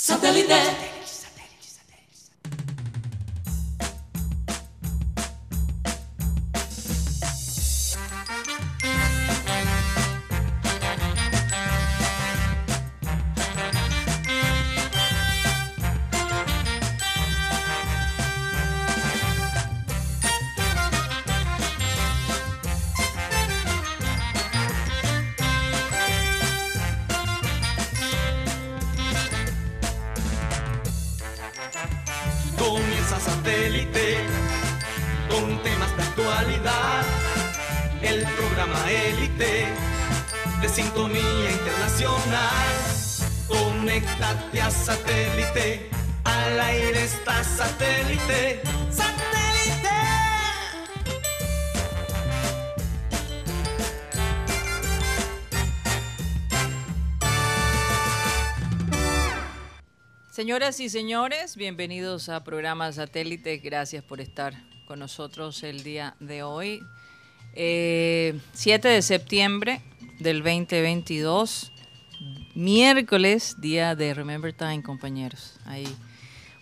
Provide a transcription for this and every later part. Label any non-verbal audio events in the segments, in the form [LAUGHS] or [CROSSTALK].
Satellite. Señoras y señores, bienvenidos a programa Satélite. Gracias por estar con nosotros el día de hoy. Eh, 7 de septiembre del 2022, miércoles, día de Remember Time, compañeros. Hay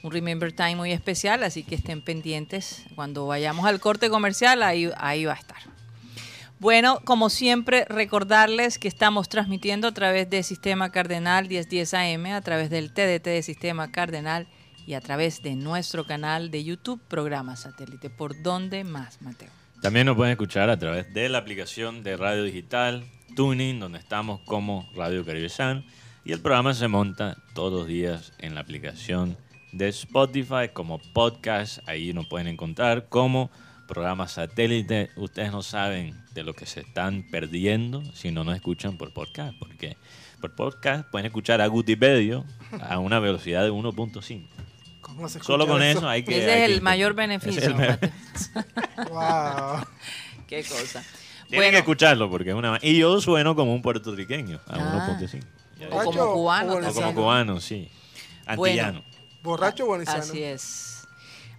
un Remember Time muy especial, así que estén pendientes. Cuando vayamos al corte comercial, ahí, ahí va a estar. Bueno, como siempre, recordarles que estamos transmitiendo a través de Sistema Cardenal 1010 AM, a través del TDT de Sistema Cardenal y a través de nuestro canal de YouTube, Programa Satélite. ¿Por dónde más, Mateo? También nos pueden escuchar a través de la aplicación de radio digital Tuning, donde estamos como Radio Caribe San. Y el programa se monta todos los días en la aplicación de Spotify como podcast. Ahí nos pueden encontrar como programa satélite. Ustedes no saben de lo que se están perdiendo si no nos escuchan por podcast, porque por podcast pueden escuchar a Gutipedio a una velocidad de 1.5. ¿Cómo se Solo con eso hay que... Ese hay es que- el mayor es beneficio, el me- Mateo. Wow. Qué cosa. Tienen que escucharlo porque es una... Y yo sueno como un puertorriqueño a Ah. 1.5. Ya o como cubano. o O como cubano, sí. Antillano. Borracho buenísimo. Así es.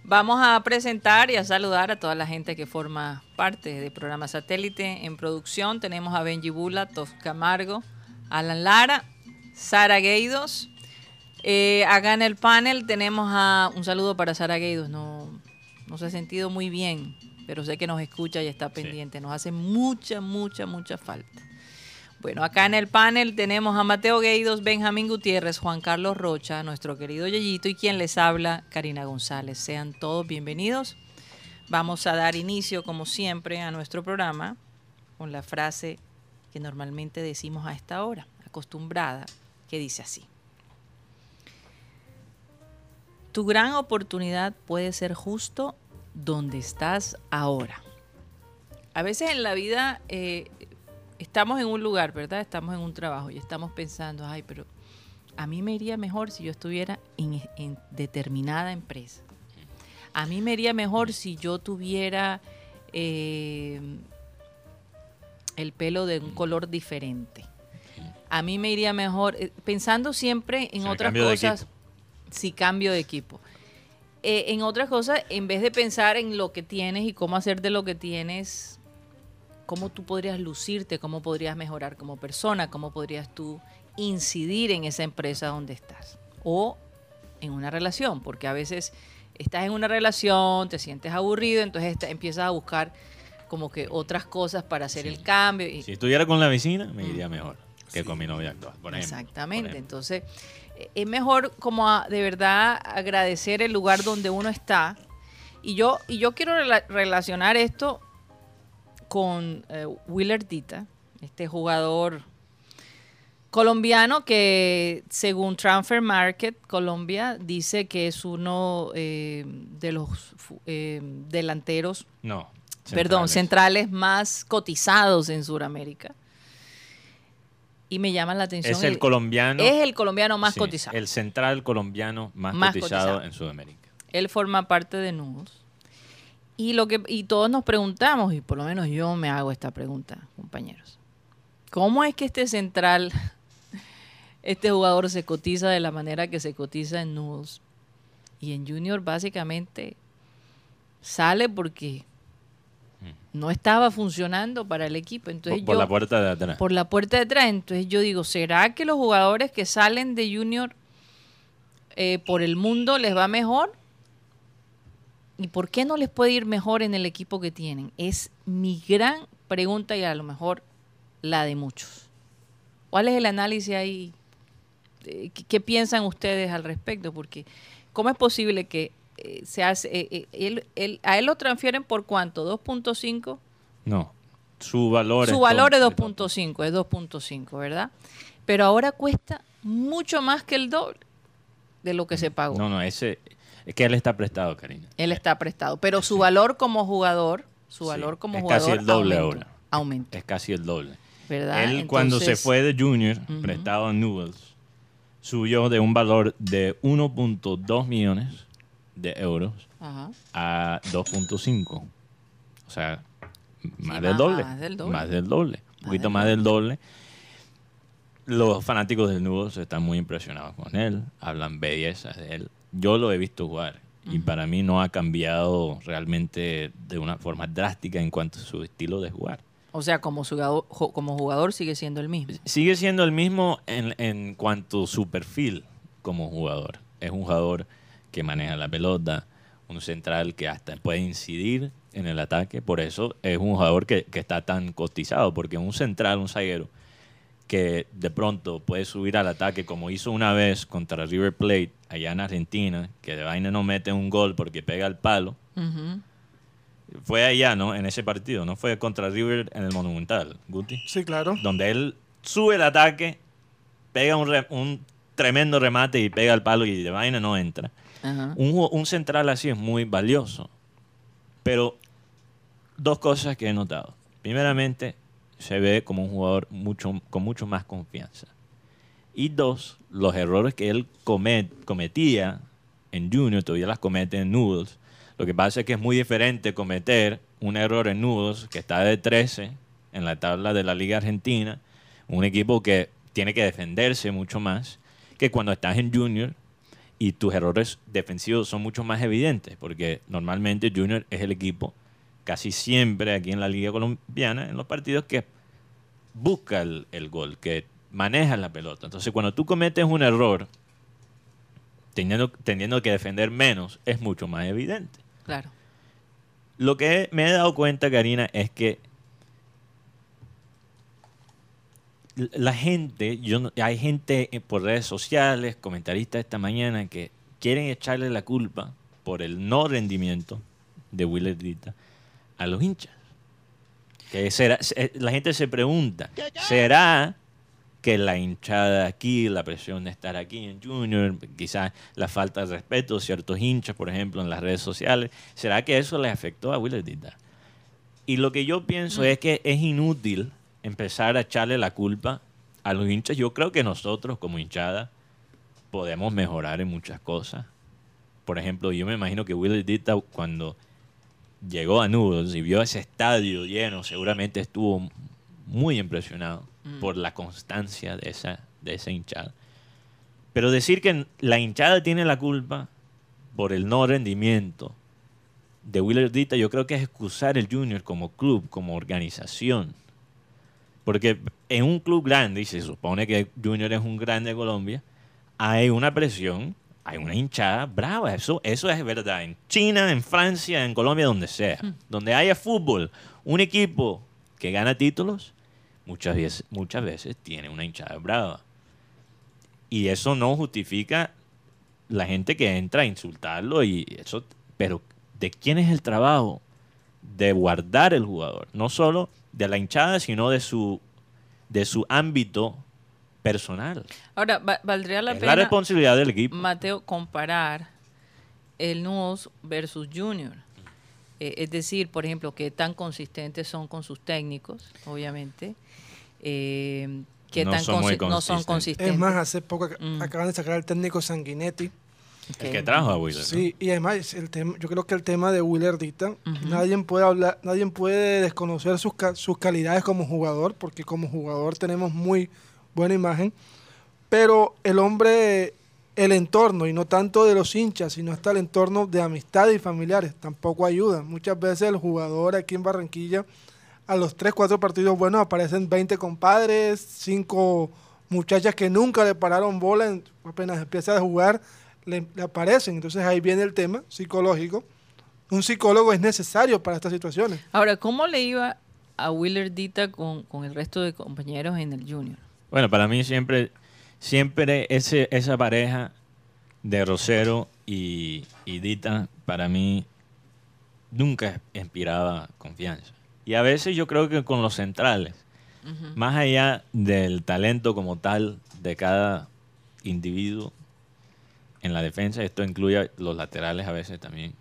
Vamos a presentar y a saludar a toda la gente que forma parte del programa Satélite. En producción tenemos a Benji Bula, Tos Camargo, Alan Lara, Sara Gueidos. Eh, acá en el panel tenemos a un saludo para Sara Gueidos. No, no se ha sentido muy bien, pero sé que nos escucha y está pendiente. Nos hace mucha, mucha, mucha falta. Bueno, acá en el panel tenemos a Mateo Gueidos, Benjamín Gutiérrez, Juan Carlos Rocha, nuestro querido Yeyito y quien les habla, Karina González. Sean todos bienvenidos. Vamos a dar inicio, como siempre, a nuestro programa con la frase que normalmente decimos a esta hora, acostumbrada, que dice así. Tu gran oportunidad puede ser justo donde estás ahora. A veces en la vida eh, estamos en un lugar, ¿verdad? Estamos en un trabajo y estamos pensando, ay, pero a mí me iría mejor si yo estuviera en, en determinada empresa. A mí me iría mejor si yo tuviera eh, el pelo de un color diferente. A mí me iría mejor, eh, pensando siempre en otras cosas, si cambio de equipo. Eh, en otras cosas, en vez de pensar en lo que tienes y cómo hacer de lo que tienes, cómo tú podrías lucirte, cómo podrías mejorar como persona, cómo podrías tú incidir en esa empresa donde estás. O en una relación, porque a veces estás en una relación, te sientes aburrido, entonces empiezas a buscar como que otras cosas para hacer el cambio. Y, Si estuviera con la vecina, me iría mejor que con mi novia actual. por ejemplo, Exactamente. por ejemplo. Entonces, eh, es mejor como a- de verdad agradecer el lugar donde uno está. Y yo, y yo quiero rela- relacionar esto con eh, Willer Dita, este jugador colombiano que según Transfer Market Colombia dice que es uno eh, de los eh, delanteros No. perdón, centrales. centrales más cotizados en Sudamérica. Y me llama la atención. Es el colombiano. Es el colombiano más sí, cotizado. El central colombiano más, Más cotizado, cotizado. en Sudamérica. Él forma parte de Nudos. Y lo que y todos nos preguntamos, y por lo menos yo me hago esta pregunta, compañeros. ¿Cómo es que este central, [LAUGHS] este jugador se cotiza de la manera que se cotiza en Nudos? Y en Junior básicamente sale porque no estaba funcionando para el equipo. Entonces Por, por yo- la puerta de atrás. por la puerta de atrás. Entonces yo digo, ¿será que los jugadores que salen de Junior eh, por el mundo les va mejor. ¿Y por qué no les puede ir mejor en el equipo que tienen? Es mi gran pregunta y a lo mejor la de muchos. ¿Cuál es el análisis ahí? Eh, ¿Qué, piensan ustedes al respecto? Porque ¿cómo es posible que eh, se hace, eh, él- él- a él lo transfieren por cuánto? ¿2.5? No. Su valor Su valor es dos- 2.5, es 2.5, ¿verdad? Pero ahora cuesta mucho más que el doble de lo que se pagó. No, no, ese. Es que él está prestado, Karina. Él está prestado, pero su valor como jugador, su Sí, valor como es jugador casi el doble aumentó, ahora. aumentó, Es casi el doble. ¿verdad? Él cuando se fue de Junior, prestado a Newells, subió de un valor de 1.2 millones de euros ajá, a 2.5. O sea, más Sí, del doble. más del doble. Más del doble. Un poquito más del doble. Los fanáticos del Newells están muy impresionados con él. Hablan bellezas de él. Yo lo he visto jugar. Y para mí no ha cambiado realmente de una forma drástica en cuanto a su estilo de jugar. O sea, como jugador, como jugador sigue siendo el mismo. Sigue siendo el mismo en, en cuanto a su perfil como jugador. Es un jugador que maneja la pelota, un central que hasta puede incidir en el ataque. Por eso es un jugador que, que está tan cotizado, porque un central, un zaguero, que de pronto puede subir al ataque como hizo una vez contra River Plate allá en Argentina, que de vaina no mete un gol porque pega el palo. Fue allá, ¿no? En ese partido, no fue contra River en el Monumental, Guti Sí, claro. donde él sube el ataque, pega un, re- un tremendo remate y pega el palo y de vaina no entra. Un, un central así es muy valioso. Pero dos cosas que he notado. Primeramente, se ve como un jugador mucho, con mucho más confianza. Y dos, los errores que él comet- cometía en Junior, todavía las comete en Noodles. Lo que pasa es que es muy diferente cometer un error en Noodles, que está de 13 en la tabla de la Liga Argentina, un equipo que tiene que defenderse mucho más, que cuando estás en Junior y tus errores defensivos son mucho más evidentes, porque normalmente Junior es el equipo casi siempre aquí en la Liga Colombiana, en los partidos que busca el, el gol, que maneja la pelota. Entonces, cuando tú cometes un error, teniendo, teniendo que defender menos, es mucho más evidente. Claro. Lo que me he dado cuenta, Karina, es que la gente, yo hay gente por redes sociales, comentaristas esta mañana, que quieren echarle la culpa por el no rendimiento de Willer Dita a los hinchas. Que será, se- la gente se pregunta, ¿será que la hinchada aquí, la presión de estar aquí en Junior, quizás la falta de respeto de ciertos hinchas, por ejemplo, en las redes sociales, ¿será que eso le afectó a Willer Dita? Y lo que yo pienso es que es inútil empezar a echarle la culpa a los hinchas. Yo creo que nosotros como hinchada podemos mejorar en muchas cosas. Por ejemplo, yo me imagino que Will Dita cuando llegó a Noodles y vio ese estadio lleno, seguramente estuvo muy impresionado por la constancia de esa, de esa hinchada. Pero decir que la hinchada tiene la culpa por el no rendimiento de Willer Dita, yo creo que es excusar el Junior como club, como organización. Porque en un club grande, y se supone que Junior es un grande de Colombia, hay una presión, hay una hinchada brava. Eso, eso es verdad. En China, en Francia, en Colombia, donde sea. Donde haya fútbol, un equipo que gana títulos, muchas veces, muchas veces tiene una hinchada brava. Y eso no justifica la gente que entra a insultarlo y eso, pero ¿de quién es el trabajo? De guardar el jugador, no solo de la hinchada, sino de su de su ámbito personal. Ahora, va- valdría la es la pena, responsabilidad del equipo. Mateo, comparar el Nudos versus Junior. Eh, es decir, por ejemplo, qué tan consistentes son con sus técnicos, obviamente. Eh, qué No tan son muy no son consistentes. Es más, hace poco ac- Mm. acaban de sacar al técnico Sanguinetti. El Ok. que trajo a Wheeler. ¿no? Sí, y además el tema, yo creo que el tema de Willer Dita, nadie puede hablar, nadie puede desconocer sus, ca- sus calidades como jugador, porque como jugador tenemos muy buena imagen, pero el hombre, el entorno, y no tanto de los hinchas, sino hasta el entorno de amistades y familiares, tampoco ayuda. Muchas veces el jugador aquí en Barranquilla, a los 3, 4 partidos buenos aparecen 20 compadres, 5 muchachas que nunca le pararon bola, en- apenas empieza a jugar, le, aparecen. Entonces ahí viene el tema psicológico. Un psicólogo es necesario para estas situaciones. Ahora, ¿cómo le iba a Willer Dita con el resto de compañeros en el Junior? Bueno, para mí siempre, siempre ese, esa pareja de Rosero y, y Dita, para mí nunca inspiraba confianza. Y a veces yo creo que con los centrales, más allá del talento como tal de cada individuo en la defensa, esto incluye los laterales a veces también.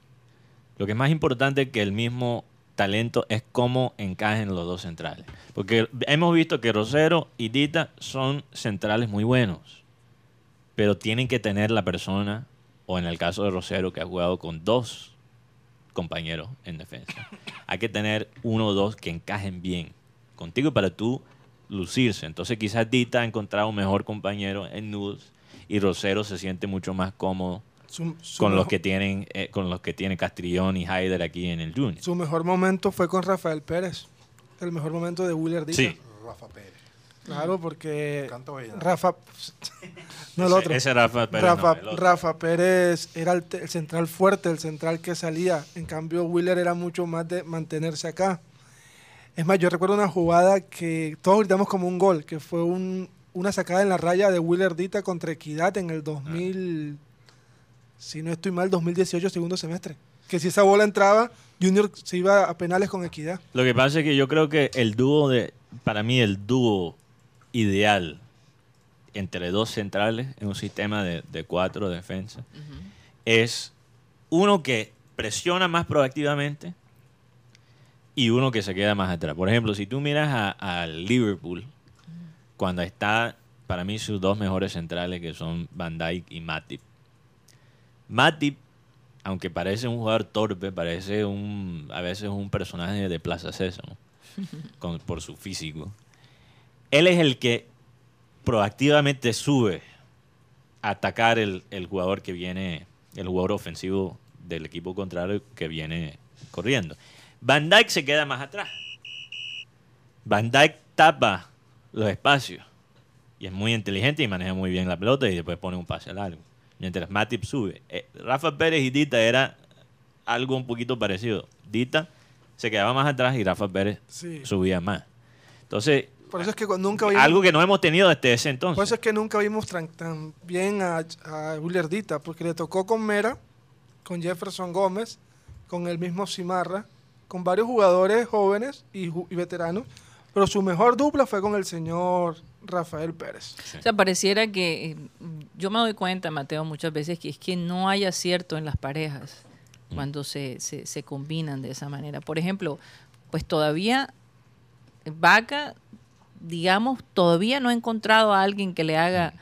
Lo que es más importante que el mismo talento es cómo encajen los dos centrales. Porque hemos visto que Rosero y Dita son centrales muy buenos, pero tienen que tener la persona, o en el caso de Rosero, que ha jugado con dos compañeros en defensa, [COUGHS] hay que tener uno o dos que encajen bien contigo para tú lucirse. Entonces quizás Dita ha encontrado un mejor compañero en Nudes y Rosero se siente mucho más cómodo Su- su con los que tienen eh, con los que tiene Castrillón y Haider aquí en el Junior. Su mejor momento fue con Rafael Pérez. El mejor momento de Willer Dita. Sí, Rafa Pérez. Claro, porque Canto. Rafa... No el ese, otro. ese Rafa Pérez. Rafa, no, el otro. Rafa Pérez era el central fuerte, el central que salía. En cambio, Wheeler era mucho más de mantenerse acá. Es más, yo recuerdo una jugada que todos gritamos como un gol, que fue un- una sacada en la raya de Wheeler Dita contra Equidad en el 2000, si no estoy mal, 2018, segundo semestre. Que si esa bola entraba, Junior se iba a penales con Equidad. Lo que pasa es que yo creo que el dúo de, para mí el dúo ideal entre dos centrales en un sistema de, de cuatro defensas es uno que presiona más proactivamente y uno que se queda más atrás. Por ejemplo, si tú miras a- al Liverpool, cuando está, para mí, sus dos mejores centrales, que son Van Dijk y Matip. Matip, aunque parece un jugador torpe, parece un, a veces un personaje de Plaza Sésamo, [LAUGHS] con- por su físico. Él es el que proactivamente sube a atacar el, el jugador que viene, el jugador ofensivo del equipo contrario que viene corriendo. Van Dijk se queda más atrás. Van Dijk tapa los espacios y es muy inteligente y maneja muy bien la pelota y después pone un pase largo. Mientras Matip sube. Eh, Rafa Pérez y Dita era algo un poquito parecido. Dita se quedaba más atrás y Rafa Pérez Sí. subía más. Entonces, Por eso es que cu- nunca vimos, algo que no hemos tenido desde ese por entonces. eso es que nunca vimos tan, tan bien a, a Dita, porque le tocó con Mera, con Jefferson Gómez, con el mismo Cimarra, con varios jugadores jóvenes y veteranos, pero su mejor dupla fue con el señor Rafael Pérez. O sea, pareciera que eh, yo me doy cuenta, Mateo, muchas veces que es que no hay acierto en las parejas cuando se, se, se combinan de esa manera. Por ejemplo, pues todavía Vaca, digamos, todavía no ha encontrado a alguien que le haga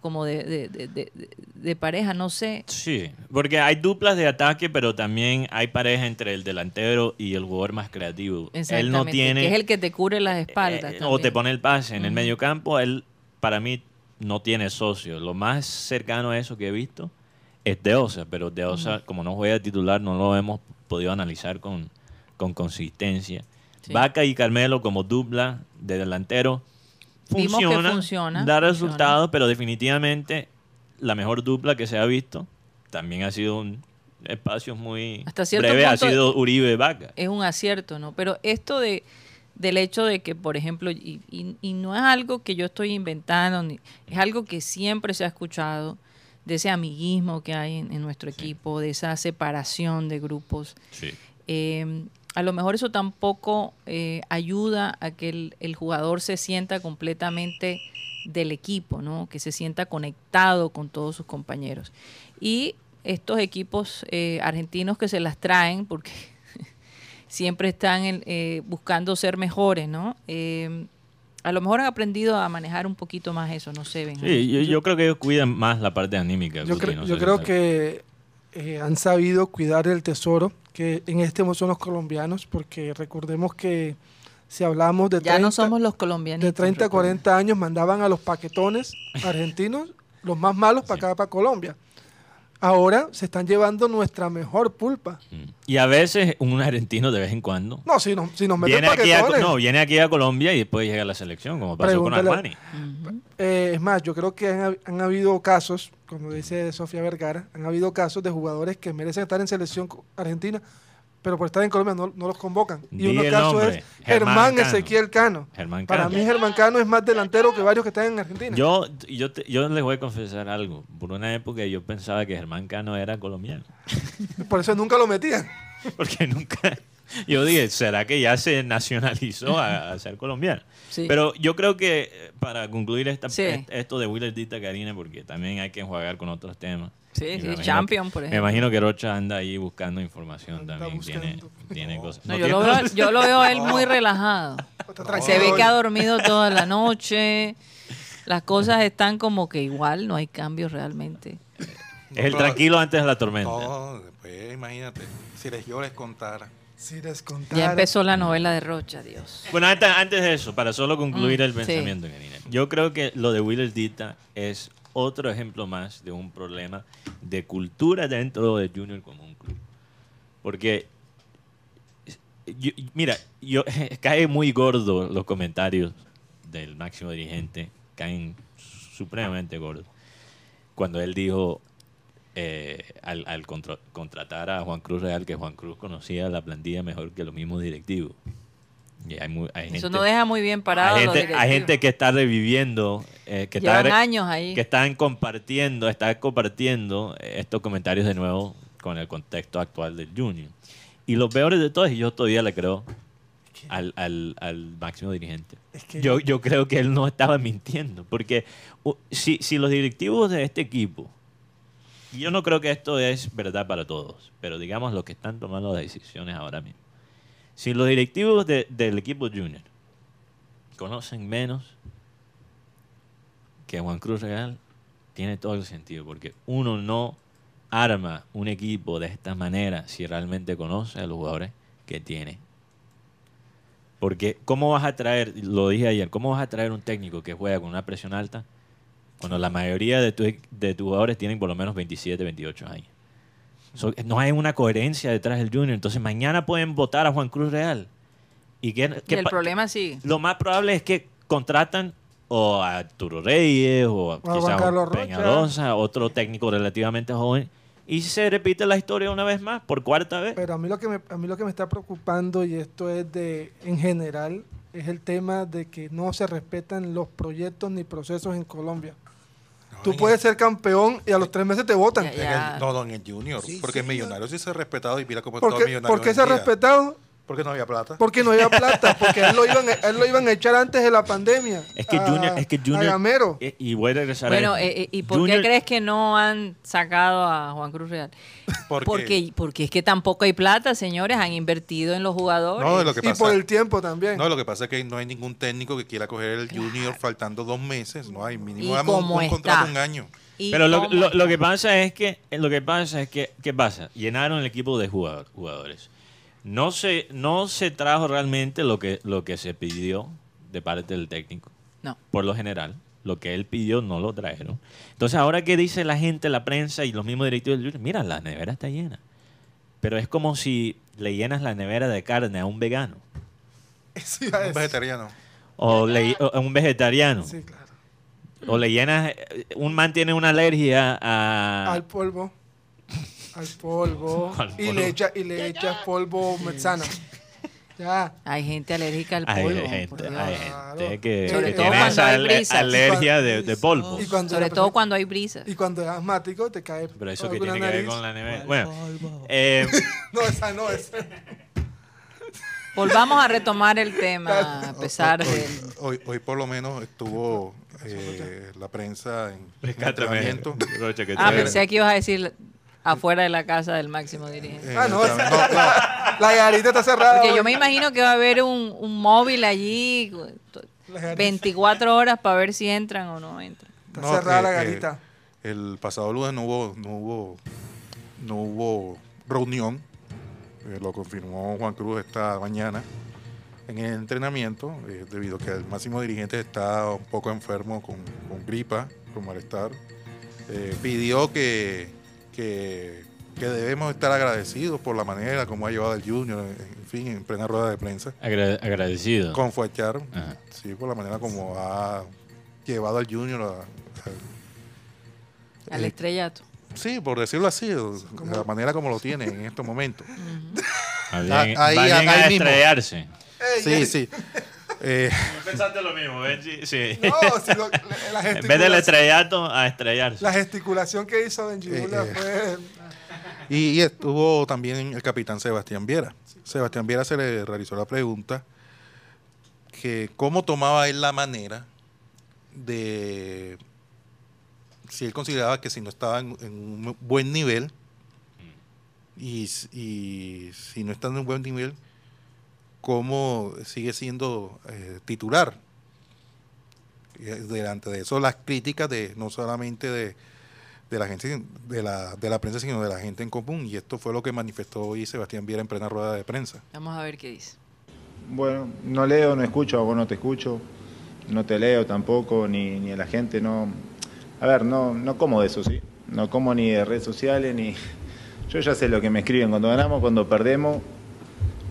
como de, de, de- de- de- de pareja, no sé. Sí, porque hay duplas de ataque, pero también hay pareja entre el delantero y el jugador más creativo. Él no tiene... que es el que te cubre las espaldas. Eh, o te pone el pase. En el mediocampo, él, para mí, no tiene socio. Lo más cercano a eso que he visto es Deosa, pero Deosa, como no juega titular, no lo hemos podido analizar con, con consistencia. Sí. Vaca y Carmelo como dupla de delantero Vimos que funciona, funciona, da funciona. resultados, pero definitivamente la mejor dupla que se ha visto también ha sido un espacio muy Hasta cierto breve, ha punto- sido Uribe Vaca. es un acierto, ¿no? Pero esto de del hecho de que, por ejemplo, y, y- y no es algo que yo estoy inventando, ni, es algo que siempre se ha escuchado, de ese amiguismo que hay en, en nuestro equipo, de esa separación de grupos. Sí. Eh, a lo mejor eso tampoco eh, ayuda a que el, el jugador se sienta completamente del equipo, ¿no? Que se sienta conectado con todos sus compañeros. Y estos equipos eh, argentinos que se las traen, porque [LAUGHS] siempre están en- eh, buscando ser mejores, ¿no? Eh, a lo mejor han aprendido a manejar un poquito más eso, no sé, Benjamín. Sí, yo, yo creo que ellos cuidan más la parte anímica. Yo, Guti, cre- no yo creo que eh, han sabido cuidar el tesoro, que en este momento son los colombianos, porque recordemos que si hablamos de ya 30, no somos los colombianos. de 30 a 40 años mandaban a los paquetones argentinos, los más malos, para acá, para Colombia. Ahora se están llevando nuestra mejor pulpa. Y a veces un argentino de vez en cuando No, si nos, si nos meten viene aquí, a, no, viene aquí a Colombia y después llega a la selección, como pasó con Armani. Eh, es más, yo creo que han, han habido casos, como dice Sofía Vergara, han habido casos de jugadores que merecen estar en selección argentina, pero por estar en Colombia no, no los convocan. Y Di uno el caso nombre, es Germán Germán. Ezequiel Cano. Germán Para Cano. mí Germán Cano es más delantero que varios que están en Argentina. Yo, yo, te- yo les voy a confesar algo. Por una época yo pensaba que Germán Cano era colombiano. [LAUGHS] Por eso nunca lo metían. [LAUGHS] Porque nunca. Yo dije, ¿será que ya se nacionalizó a, a ser colombiano? Sí. Pero yo creo que eh, para concluir esta, Sí. est- esto de Willer Dita Karina, porque también hay que jugar con otros temas. Sí, me sí, imagino Champion, que- por Me ejemplo. imagino que Rocha anda ahí buscando información Anda también. Tiene, tiene cosas. No, No yo, lo veo, yo lo veo a él muy relajado. Se ve que ha dormido toda la noche. Las cosas están como que igual, no hay cambios realmente. Es el tranquilo antes de la tormenta. No, después imagínate, si les yo les contara. Si les contara. Ya empezó la novela de Rocha, Dios. Bueno, antes, antes de eso, para solo concluir Mm, el sí. pensamiento, Karina. Yo creo que lo de Willer Dita es otro ejemplo más de un problema de cultura dentro de Junior como un club. Porque, yo- mira, yo, [LAUGHS] cae muy gordo los comentarios del máximo dirigente, caen supremamente gordos. Cuando él dijo eh, al, al contra- contratar a Juan Cruz Real que Juan Cruz conocía la plantilla mejor que los mismos directivos. Y hay, mu- hay Eso gente- no deja muy bien parado hay gente que está reviviendo, eh, que, Llevan está, años ahí. que están compartiendo, están compartiendo eh, estos comentarios de nuevo con el contexto actual del Junior. Y lo peor de todo es que yo todavía le creo al, al- al máximo dirigente. Es que Yo, yo creo que él no estaba mintiendo, porque uh, si, si los directivos de este equipo, y yo no creo que esto es verdad para todos, pero digamos los que están tomando las decisiones ahora mismo, si los directivos de- del equipo junior conocen menos que Juan Cruz Real, tiene todo el sentido, porque uno no arma un equipo de esta manera si realmente conoce a los jugadores que tiene. Porque, ¿cómo vas a traer, lo dije ayer, cómo vas a traer un técnico que juega con una presión alta cuando la mayoría de, tu- de tus jugadores tienen por lo menos 27, 28 años? So, no hay una coherencia detrás del Junior. Entonces, mañana pueden votar a Juan Cruz Real. ¿Y qué, Y el problema sigue. Lo más probable es que contratan o a Arturo Reyes o a, Juan quizás Carlos a Peña Rocha. Alonso, otro técnico relativamente joven. Y se repite la historia una vez más, por cuarta vez. Pero a mí lo que me, a mí lo que me está preocupando y esto es de en general es el tema de que no se respetan los proyectos ni procesos en Colombia. No, Tú en puedes ser campeón y a los tres meses te votan. Ya, el- ya. en el- no, no, en el Junior. Sí, porque sí, el Millonario sí se ha respetado y mira cómo ¿Por todo qué, Millonario. por qué se ha en respetado? Porque no había plata. Porque no había plata, porque a él lo iban, a él lo iban a echar antes de la pandemia. Es que a- Junior, es que a Junior, Gamero. eh, y voy a regresar Bueno, a eh, eh, ¿y por Junior- qué crees que no han sacado a Juan Cruz Real? [LAUGHS] Porque, Porque, porque es que tampoco hay plata, señores. Han invertido en los jugadores. No, lo que Y pasa, por el tiempo también. no, lo que pasa es que no hay ningún técnico que quiera coger el Junior faltando dos meses. No hay mínimo Y dame un, un contrato de un año. Y Pero lo, lo- lo que pasa es que lo que pasa es que ¿qué pasa? Llenaron el equipo de jugador- jugadores. No se no se trajo realmente lo que lo que se pidió de parte del técnico. No. Por lo general, lo que él pidió no lo trajeron. Entonces, ahora que dice la gente, la prensa y los mismos directivos del Junior, mira, la nevera está llena. Pero es como si le llenas la nevera de carne a un vegano a Un vegetariano. o, le- o un vegetariano Sí, claro. o le llenas eh, un man tiene una alergia a Al polvo. Al polvo. [LAUGHS] Al Y le echa, y le echas polvo metzana. Ya. Hay gente alérgica al Hay polvo. gente, hay gente que, Sobre que todo tiene esa hay alergia de, de polvo. Y cuando Sobre todo cuando hay brisa. Y cuando es asmático te cae. Pero eso que tiene que ver con la nevera. Bueno, eh, [LAUGHS] No, esa no, esa. Volvamos a retomar el tema, a pesar hoy, del... hoy, hoy por lo menos estuvo eh, la prensa en rescátame, entrenamiento. Rocha, que Ah, pensé que ibas a decir afuera de la casa del máximo dirigente. En Ah, [LAUGHS] no, no, La garita está cerrada. Porque yo me imagino que va a haber un, un móvil allí, La garita 24 horas para ver si entran o no entran. Está No, cerrada eh, la eh, garita. El pasado lunes no hubo, no hubo, no hubo reunión, eh, lo confirmó Juan Cruz esta mañana en el entrenamiento, eh, debido a que el máximo dirigente está un poco enfermo con, con gripa, con malestar. Eh, pidió que, que, que debemos estar agradecidos por la manera como ha llevado el Junior, en fin, en plena rueda de prensa, Agra- agradecido. con Fuachar, sí, por la manera como ha llevado al Junior a- a- Al eh, estrellato. Sí, por decirlo así, la manera como lo tiene en estos momentos. Bien, Ah, ahí- va bien ahí a mismo. estrellarse. Sí, sí. Eh, Pensaste lo mismo, Benji. Sí. [LAUGHS] No, si lo- la, la en vez del estrellato, a estrellarse. La gesticulación que hizo Benji Eh, Bula eh. fue. y, y estuvo también el capitán Sebastián Viera. Sebastián Viera se le realizó la pregunta que cómo tomaba él la manera de si él consideraba que si no estaba en, en un buen nivel y, s- y si no está en un buen nivel, cómo sigue siendo eh, titular. Y, eh, delante de eso, las críticas de no solamente de, de la gente de la, de la prensa, sino de la gente en común. Y esto fue lo que manifestó hoy Sebastián Viera en plena rueda de prensa. Vamos a ver qué dice. Bueno, no leo, no escucho, a vos no te escucho, no te leo tampoco, ni, ni a la gente, no... A ver, no, no como de eso, ¿sí? No como ni de redes sociales, ni... Yo ya sé lo que me escriben cuando ganamos, cuando perdemos,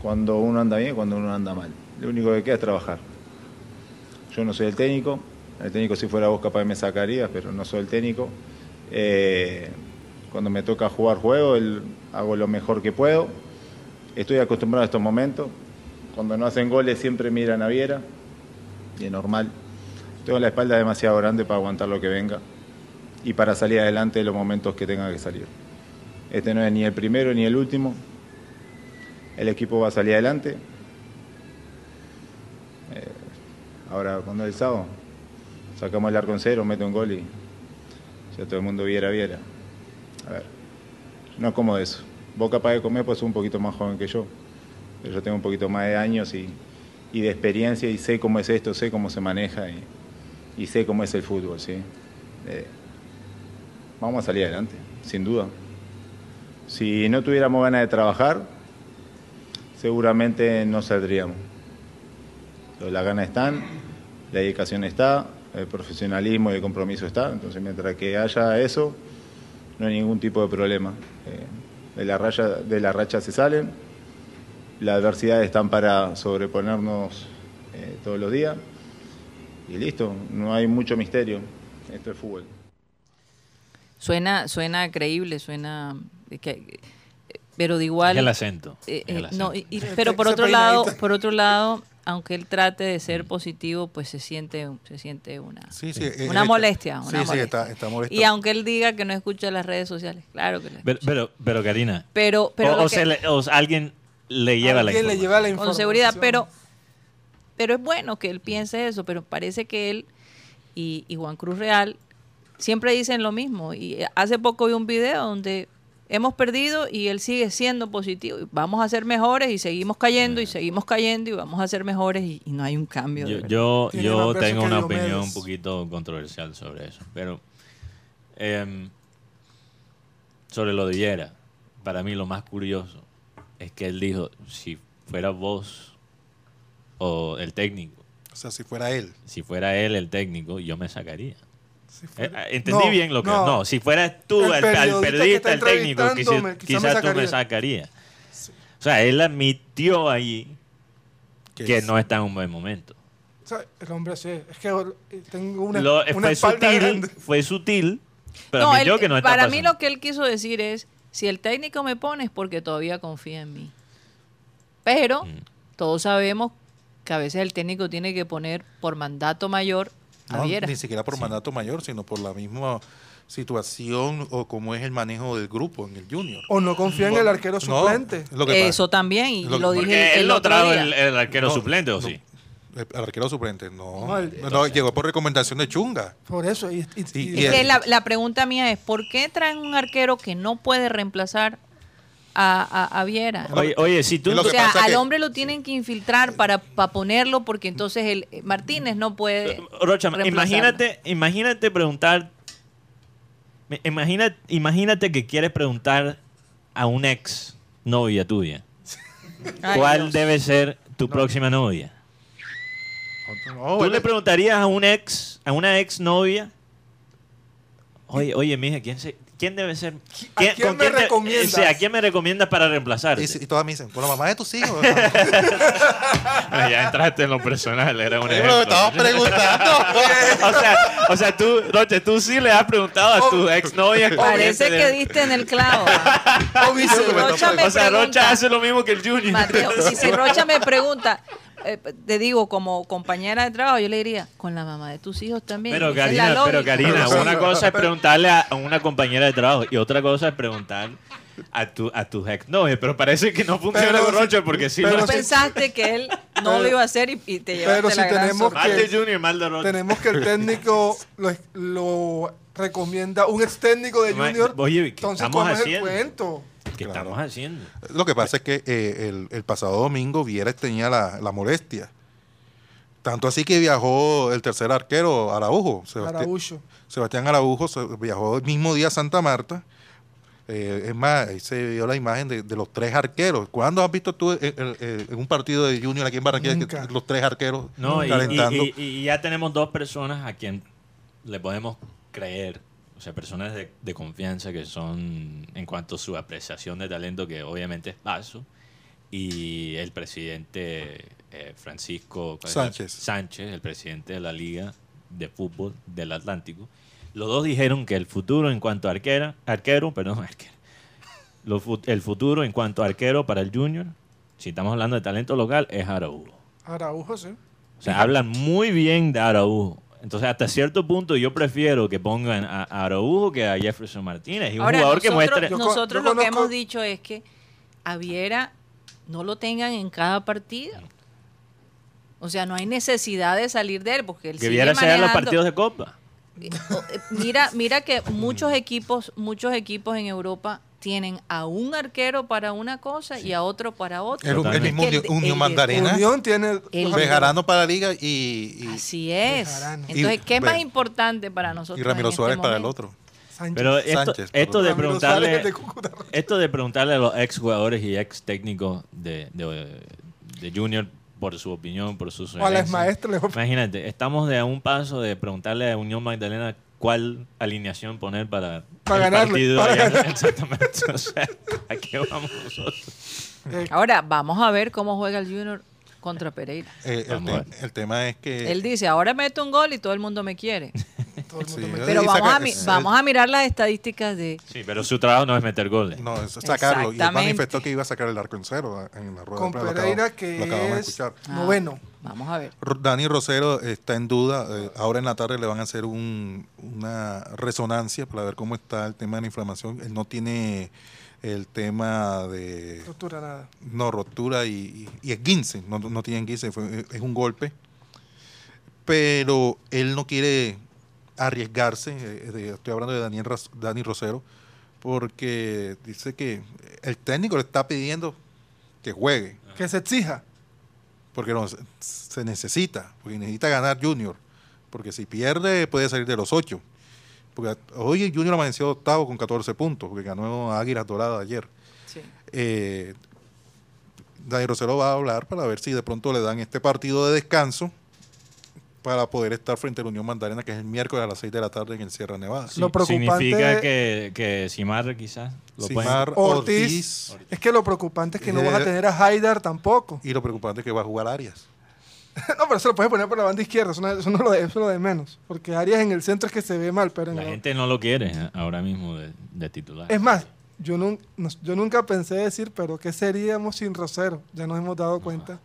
cuando uno anda bien, cuando uno anda mal. Lo único que queda es trabajar. Yo no soy el técnico, el técnico si fuera vos capaz me sacarías, pero no soy el técnico. Eh, cuando me toca jugar juego, el- hago lo mejor que puedo. Estoy acostumbrado a estos momentos. Cuando no hacen goles siempre miran a Viera, y es normal. Tengo la espalda demasiado grande para aguantar lo que venga y para salir adelante en los momentos que tenga que salir. Este no es ni el primero ni el último. El equipo va a salir adelante. Eh, ahora, cuando el sábado, sacamos el arco en cero, meto un gol y todo el mundo viera, viera. A ver, no como eso. Vos capaz de comer, pues un poquito más joven que yo yo tengo un poquito más de años y, de experiencia y sé cómo es esto, sé cómo se maneja y, y sé cómo es el fútbol, ¿sí? Eh, vamos a salir adelante, sin duda. Si no tuviéramos ganas de trabajar, seguramente no saldríamos. Las ganas están, la dedicación está, el profesionalismo y el compromiso está, entonces mientras que haya eso, no hay ningún tipo de problema. Eh, de, la raya, racha se salen, las adversidades están para sobreponernos eh, todos los días y listo, no hay mucho misterio. Esto es fútbol. Suena, suena creíble, suena. Pero de igual. Es el acento. eh, el eh, no, acento. y- y- Ese pero por otro lado, por otro lado, aunque él trate de ser positivo, pues se siente, se siente una, Sí, sí, eh, una molestia. Una sí, sí, molestia. está, está molesto. Y aunque él diga que no escucha las redes sociales, claro que lo Pero, escucha. pero, pero, Karina, Pero, pero o, o que- se le- o alguien le lleva la le información. lleva la con seguridad, pero, pero es bueno que él piense eso, pero parece que él y, y Juan Cruz Real siempre dicen lo mismo. Y hace poco vi un video donde hemos perdido y él sigue siendo positivo. Y Vamos a ser mejores y seguimos cayendo y seguimos cayendo y vamos a ser mejores y, y no hay un cambio. de Yo, yo, yo tengo una opinión un poquito controversial sobre eso, pero em, sobre lo de Viera, para mí lo más curioso es que él dijo, si fuera vos o el técnico, O sea, si fuera él. si fuera él el técnico, yo me sacaría. Si Eh, fuera- eh, Entendí No, bien lo que... no. No, si fueras tú El el, al periodista técnico, quizás, quizá tú me sacaría. sacaría. O sea, él admitió allí Que es- no está en un buen momento. o sea, el hombre sí. Es que eh, tengo una, Lo- una fue sutil, grande. fue sutil, [LAUGHS] pero No, admitió él- que no está para pasando. mí lo que él quiso decir es, si el técnico me pone es porque todavía confía en mí. Pero Mm. todos sabemos que a veces el técnico tiene que poner por mandato mayor no, ni siquiera por mandato mayor, sino por la misma situación o cómo es el manejo del grupo en el Junior. O no confía en el arquero suplente. es lo que pasa. Eso también, y Lo lo dije el, él no otro trajo el, el arquero No, suplente, ¿o no. sí? El, arquero suplente, no. No, el- No, llegó por recomendación de Chunga. Por eso. Y, y- Y- y- y Es que el- la, la pregunta mía es, ¿por qué traen un arquero que no puede reemplazar a, a- a Viera? Oye, oye, si tú... O sea, al que- hombre lo tienen que infiltrar para, para ponerlo porque entonces el eh, Martínez no puede Rocha, reemplazarlo. imagínate, imagínate preguntar... Imagina, imagínate que quieres preguntar a una ex novia tuya. Ay, ¿Cuál Dios. debe ser tu próxima novia? No, ¿Tú le preguntarías a un ex, a una ex novia? Oye, oye, mija, ¿quién, se, ¿quién debe ser? ¿A quién me te- recomiendas? sí, ¿A quién me recomiendas para reemplazar? Y, y todas me dicen, con la mamá de tus hijos. [LAUGHS] ya entraste en lo personal, era un ejemplo. estabas preguntando. o, sea, o sea, tú, Roche, tú sí le has preguntado a tu exnovia. Parece corriente que diste en el clavo. O Si Rocha me O sea, Rocha pregunta, hace lo mismo que el Junior. Mateo, si, si Rocha me pregunta, eh, te digo, como compañera de trabajo, yo le diría, con la mamá de tus hijos también. Pero Esa Karina, pero. Karina, una cosa es preguntarle a una compañera de trabajo y otra cosa es preguntar a tu a tus exnovias, pero parece que no funciona con si- Rocha porque sí pero lo Tú si- pensaste que él [LAUGHS] no Pero- lo iba a hacer y, y te llevaste pero si la gran tenemos. Mal que- de Junior, mal de Rocha. tenemos que el técnico lo, lo recomienda un ex técnico de Junior. oye, ¿qué entonces, ¿cómo es el cuento? ¿Qué Claro. estamos haciendo? Lo que pasa es que eh, el, el pasado domingo Vieres tenía la, la molestia. Tanto así que viajó el tercer arquero, Araujo. Sebastián, Araújo. Sebastián Araujo se- viajó el mismo día a Santa Marta. Eh, es más, ahí se vio la imagen de, de los tres arqueros. ¿Cuándo has visto tú en un partido de Junior aquí en Barranquilla los tres arqueros No, y, calentando? y- y- y ya tenemos dos personas a quien le podemos creer. O sea, personas de, de confianza que son, en cuanto a su apreciación de talento, que obviamente es paso, y el presidente eh, Francisco ¿cuál es el- Sánchez. Sánchez, el presidente de la Liga de Fútbol del Atlántico. Los dos dijeron que el futuro en cuanto a arquera, arquero, perdón, [LAUGHS] arquero, lo el futuro en cuanto a arquero para el Junior, si estamos hablando de talento local, es Araújo. Araujo, sí. O sea, hablan muy bien de Araujo. Entonces, hasta cierto punto, yo prefiero que pongan a a Araujo que a Jefferson Martínez. Y un Ahora, jugador que muestre. Yo nosotros yo lo que hemos dicho es que a Viera no lo tengan en cada partido. O sea, no hay necesidad de salir de él porque él que sigue viera ser los manejando- partidos de Copa. O- eh, Mira, mira que muchos equipos, muchos equipos en Europa tienen a un arquero para una cosa y a otro para otra. el, mismo el- Unión el- Mandarina, Unión tiene. Bejarano para la liga y, y, Así es. Bejarano. Entonces, ¿qué es más ve- importante para nosotros? y Ramiro este Suárez para el otro. Sánchez. Pero esto, Sánchez, esto de preguntarle. Esto de preguntarle a los ex jugadores y ex técnicos de, de, de Junior por su opinión, por sus O a Imagínate, estamos de a un paso de preguntarle a Unión Magdalena cuál alineación poner para, Para el ganarle, partido. para allá. ganar. Exactamente. [LAUGHS] O sea, ¿a qué vamos nosotros? Eh, Ahora, vamos a ver cómo juega el Junior contra Pereira. Eh, el, te- tema es que... Él dice, ahora meto un gol y todo el mundo me quiere. [LAUGHS] todo el mundo Sí, me- Pero vamos saca- a, mi- es- vamos a mirar las estadísticas de... Sí, pero su trabajo no es meter goles. No, es sacarlo. Y él manifestó que iba a sacar el arco en cero en la rueda Con. Lo Pereira, acabamos- que lo acabamos de es escuchar. Ah, noveno. Vamos a ver. Dani Rosero está en duda. eh, ahora en la tarde le van a hacer un- una resonancia para ver cómo está el tema de la inflamación. Él no tiene el tema de Ruptura, nada. no rotura y, y, y esguince. No, no tiene esguince, fue- es un golpe. Pero él no quiere arriesgarse. eh, de- estoy hablando de Daniel Dani Rosero, porque dice que el técnico le está pidiendo que juegue Que se exija. Porque no, se- necesita, porque necesita ganar Junior, porque si pierde puede salir de los ocho. Porque hoy Junior amaneció octavo con 14 puntos, porque ganó a Águilas Doradas ayer. Sí. Eh, Rosero va a hablar para ver si de pronto le dan este partido de descanso para poder estar frente a la Unión Mandarina, que es el miércoles a las 6 de la tarde en el Sierra Nevada. Lo preocupante- Significa que, que Simar quizás lo pueden- Simar, Ortiz. Ortiz, Es que lo preocupante es que no Eh, vas a tener a Haidar tampoco. y lo preocupante es que va a jugar Arias. [LAUGHS] no, pero eso lo puedes poner por la banda izquierda. Eso no, eso no lo, de, eso es lo de menos. Porque Arias en el centro es que se ve mal. Pero en La lo- gente no lo quiere ¿eh? ahora mismo de, de titular. Es más, yo, nun- yo nunca pensé decir, pero ¿qué seríamos sin Rosero? Ya nos hemos dado cuenta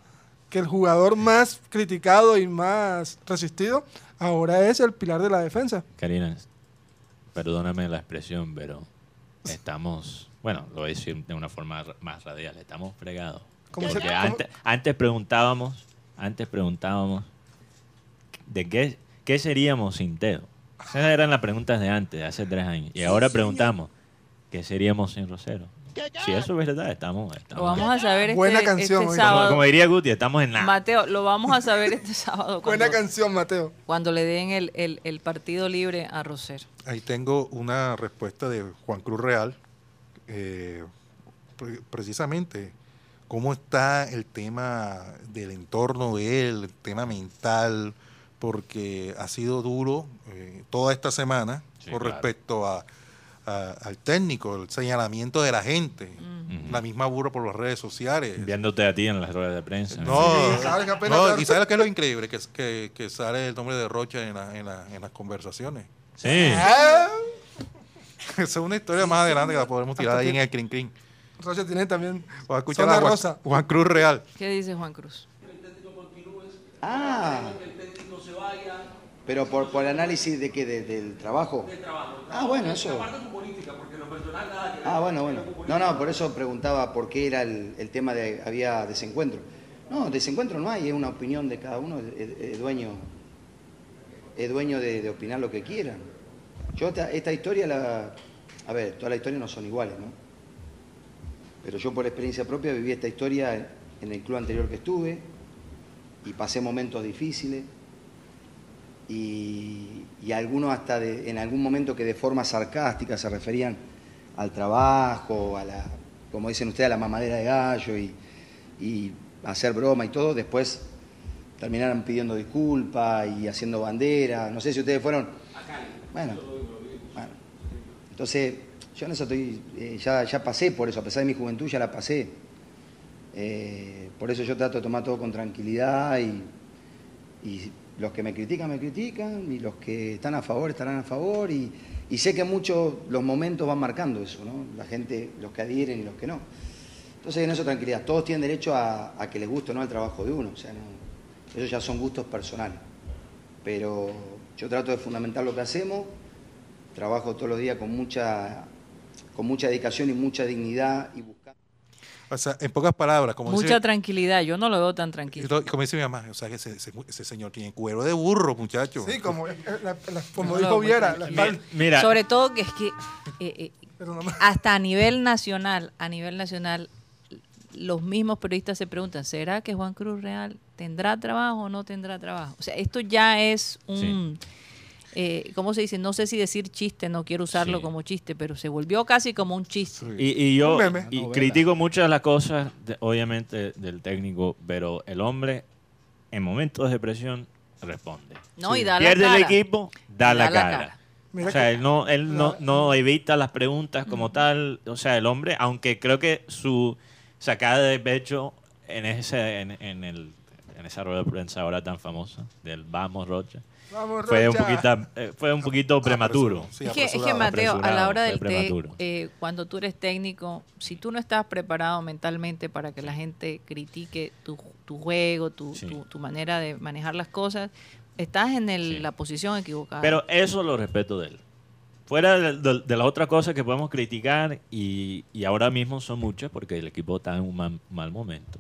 que el jugador más criticado y más resistido ahora es el pilar de la defensa. Karina, perdóname la expresión, pero estamos, bueno, lo voy a decir de una forma más radial, estamos fregados. ¿Cómo se- Porque cómo- antes, antes preguntábamos, antes preguntábamos de qué, qué seríamos sin Teo. Esas eran las preguntas de antes, de hace tres años. Y ahora preguntamos, ¿qué seríamos sin Rosero? Si eso es verdad, estamos... estamos Lo vamos a saber este, Buena canción, este sábado. como, como diría Guti, estamos en nada. Mateo, lo vamos a saber este sábado [LAUGHS] cuando, Buena canción, Mateo. cuando le den el, el- el partido libre a Roser. Ahí tengo una respuesta de Juan Cruz Real. eh, pre- precisamente, cómo está el tema del entorno de él, el tema mental, porque ha sido duro eh, toda esta semana Sí, con claro. respecto a, a- al técnico, el señalamiento de la gente, la misma burro por las redes sociales. Viéndote a ti en las ruedas de prensa. No, Sí, sabes que no, y sabes qué es lo increíble, que, que, que sale el nombre de Rocha en, la- en, la- en las conversaciones. Sí. Ah, [LAUGHS] Esa es una historia más adelante que la podemos tirar ahí en el crin crin. Rocha tiene también O escuchar a Juan, rosa. Juan Cruz Real. ¿Qué dice Juan Cruz? Ah. Pero por, por análisis de qué, De- del trabajo. Ah, bueno, eso. Ah, bueno, bueno. No, no, por eso preguntaba por qué era el, el tema de había desencuentro. No, desencuentro no hay, es una opinión de cada uno, es, dueño, es dueño de, de opinar lo que quieran. Yo esta, esta historia la, a ver, todas las historias no son iguales, ¿no? Pero yo por experiencia propia viví esta historia en el club anterior que estuve y pasé momentos difíciles y, y algunos hasta de- en algún momento que de forma sarcástica se referían al trabajo, a la, como dicen ustedes, a la mamadera de gallo y, y hacer broma y todo, después terminaron pidiendo disculpas y haciendo bandera, no sé si ustedes fueron... Bueno, bueno. entonces yo en eso estoy, eh, ya, ya pasé por eso, a pesar de mi juventud ya la pasé. Eh, por eso yo trato de tomar todo con tranquilidad y, y los que me critican, me critican, y los que están a favor estarán a favor, y, sé que muchos los momentos van marcando eso, ¿no? La gente, los que adhieren y los que no. Entonces en eso tranquilidad, todos tienen derecho a, que les guste o no el trabajo de uno, o sea, no, esos ya son gustos personales. Pero yo trato de fundamentar lo que hacemos, trabajo todos los días con mucha, con mucha dedicación y mucha dignidad y. O sea, en pocas palabras, como Mucha dice, tranquilidad, yo no lo veo tan tranquilo. como dice mi mamá, o sea, que ese, ese- ese señor tiene cuero de burro, muchacho. Sí, como, eh, la- la- como No, dijo Viera, la. Mira, Sobre todo que es que eh, eh, Pero nomás- hasta a nivel nacional, a nivel nacional, los mismos periodistas se preguntan, ¿será que Juan Cruz Real tendrá trabajo o no tendrá trabajo? O sea, esto ya es un, eh, ¿cómo se dice? No sé si decir chiste, no quiero usarlo Sí. como chiste, pero se volvió casi como un chiste. Y, y yo y critico muchas de las cosas, de- obviamente, del técnico, pero el hombre, en momentos de presión, responde. No, y da la Pierde cara. el equipo, da, la, da la cara. Mira o sea, él, no, él no, no evita las preguntas como tal. O sea, el hombre, aunque creo que su sacada de pecho en, ese, en, en el, en esa rueda de prensa ahora tan famosa del Vamos Rocha, Vamos, fue un, eh, fue un poquito prematuro. Sí, es, que, es que, apresurado. Mateo, a la hora del té, eh, cuando tú eres técnico, si tú no estás preparado mentalmente para que la gente critique tu, tu juego, tu, Sí. tu- tu manera de manejar las cosas, estás en el- Sí. la posición equivocada. Pero eso lo respeto de él. Fuera de, de- de las otras cosas que podemos criticar, y, y ahora mismo son muchas porque el equipo está en un mal, mal momento.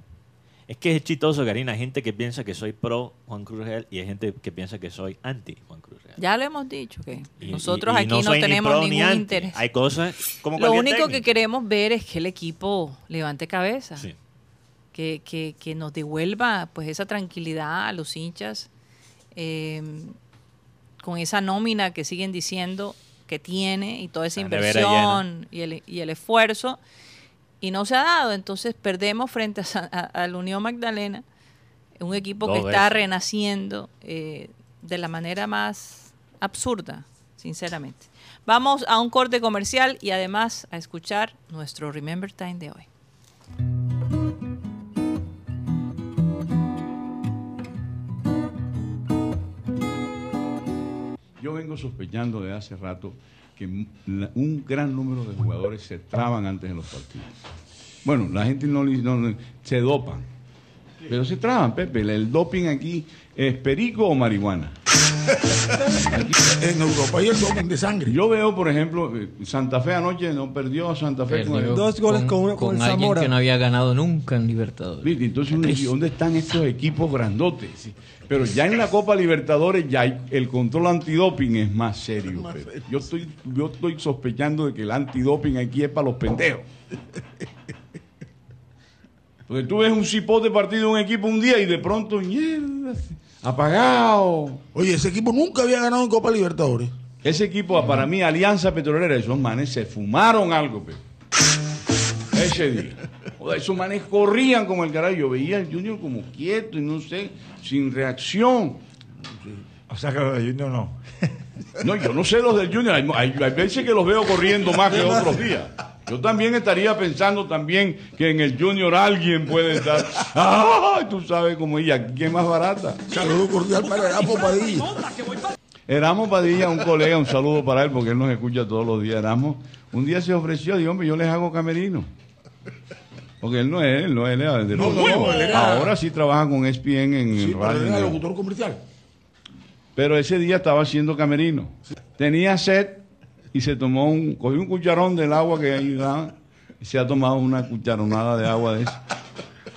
Es que es chistoso, Karina. Hay gente que piensa que soy pro Juan Cruz Real y hay gente que piensa que soy anti Juan Cruz Real. ya lo hemos dicho, que Y- nosotros y- y aquí no, tenemos ni ningún interés. Hay cosas como Lo único que queremos ver es que el equipo levante cabeza. Sí. que, que- que nos devuelva pues esa tranquilidad a los hinchas eh, con esa nómina que siguen diciendo que tiene y toda esa La inversión y el, y el esfuerzo y no se ha dado. Entonces perdemos frente a, Sa- a- a la Unión Magdalena un equipo que está renaciendo eh, de la manera más absurda sinceramente. Vamos a un corte comercial y además a escuchar nuestro Remember Time de hoy. Yo vengo sospechando de hace rato un gran número de jugadores se traban antes de los partidos. Bueno, la gente no, no- se dopan, pero se traban, Pepe. El doping aquí es perico o marihuana. [LAUGHS] En Europa hay el doping de sangre. Yo veo, por ejemplo, eh, Santa Fe anoche no perdió a Santa Fe con el Dos goles con uno- con el alguien Zamora. que no había ganado nunca en Libertadores. ¿Viste? Entonces, ¿dónde están estos equipos grandotes? Sí. Pero ya en la Copa Libertadores ya hay- el control antidoping es más serio. Yo estoy, yo estoy sospechando de que el antidoping aquí es para los pendejos. [LAUGHS] Porque tú ves un cipote partido de un equipo un día y de pronto, mierda, apagado. Oye, ese equipo nunca había ganado en Copa Libertadores. Ese equipo, para mí, Alianza Petrolera, esos manes se fumaron algo, Pepe. Ese día. Joder, esos manes corrían como el carajo. Yo veía al Junior como quieto y no sé, sin reacción. O sea que lo de Junior no. No, yo no sé los del Junior. Hay, hay- hay veces que los veo corriendo más que [LAUGHS] otros días. Yo también estaría pensando también que en el Junior alguien puede estar. [LAUGHS] ¡Ah! Tú sabes cómo ella, ¿quién más barata? Saludo cordial para Erasmo [LAUGHS] Padilla. Erasmo Padilla, un colega, un saludo para él porque él nos escucha todos los días. Erasmo, un día se ofreció, dijo, hombre, yo les hago camerino. Porque él no es, él no es, él es de No, no, no, era- Ahora sí trabaja con ESPN en Sí, el pero radio. él era locutor comercial. Pero ese día estaba haciendo camerino. Tenía sed y se tomó un, cogió un cucharón del agua que ahí daba y se ha tomado una cucharonada de agua de eso.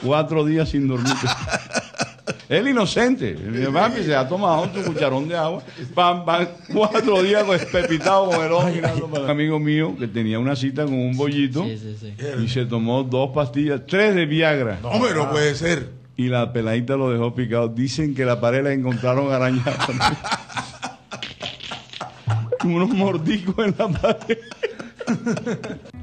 Cuatro días sin dormir. [LAUGHS] Él inocente. El papi se ha tomado su cucharón de agua. Pam, pam, cuatro días con pepitado con el ojo mirando para- Un amigo mío que tenía una cita con un bollito Sí, sí, sí. y se tomó dos pastillas, tres de Viagra. Hombre, no puede ser. Y la peladita lo dejó picado. Dicen que la pared la encontraron arañada. [LAUGHS] Unos mordicos en la pared. [LAUGHS]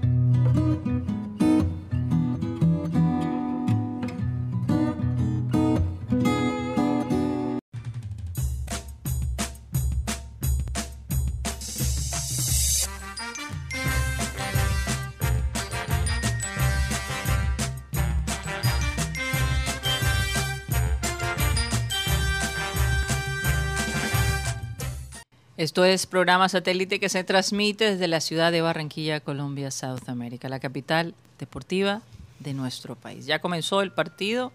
Esto es programa satélite que se transmite desde la ciudad de Barranquilla, Colombia, South America, la capital deportiva de nuestro país. Ya comenzó el partido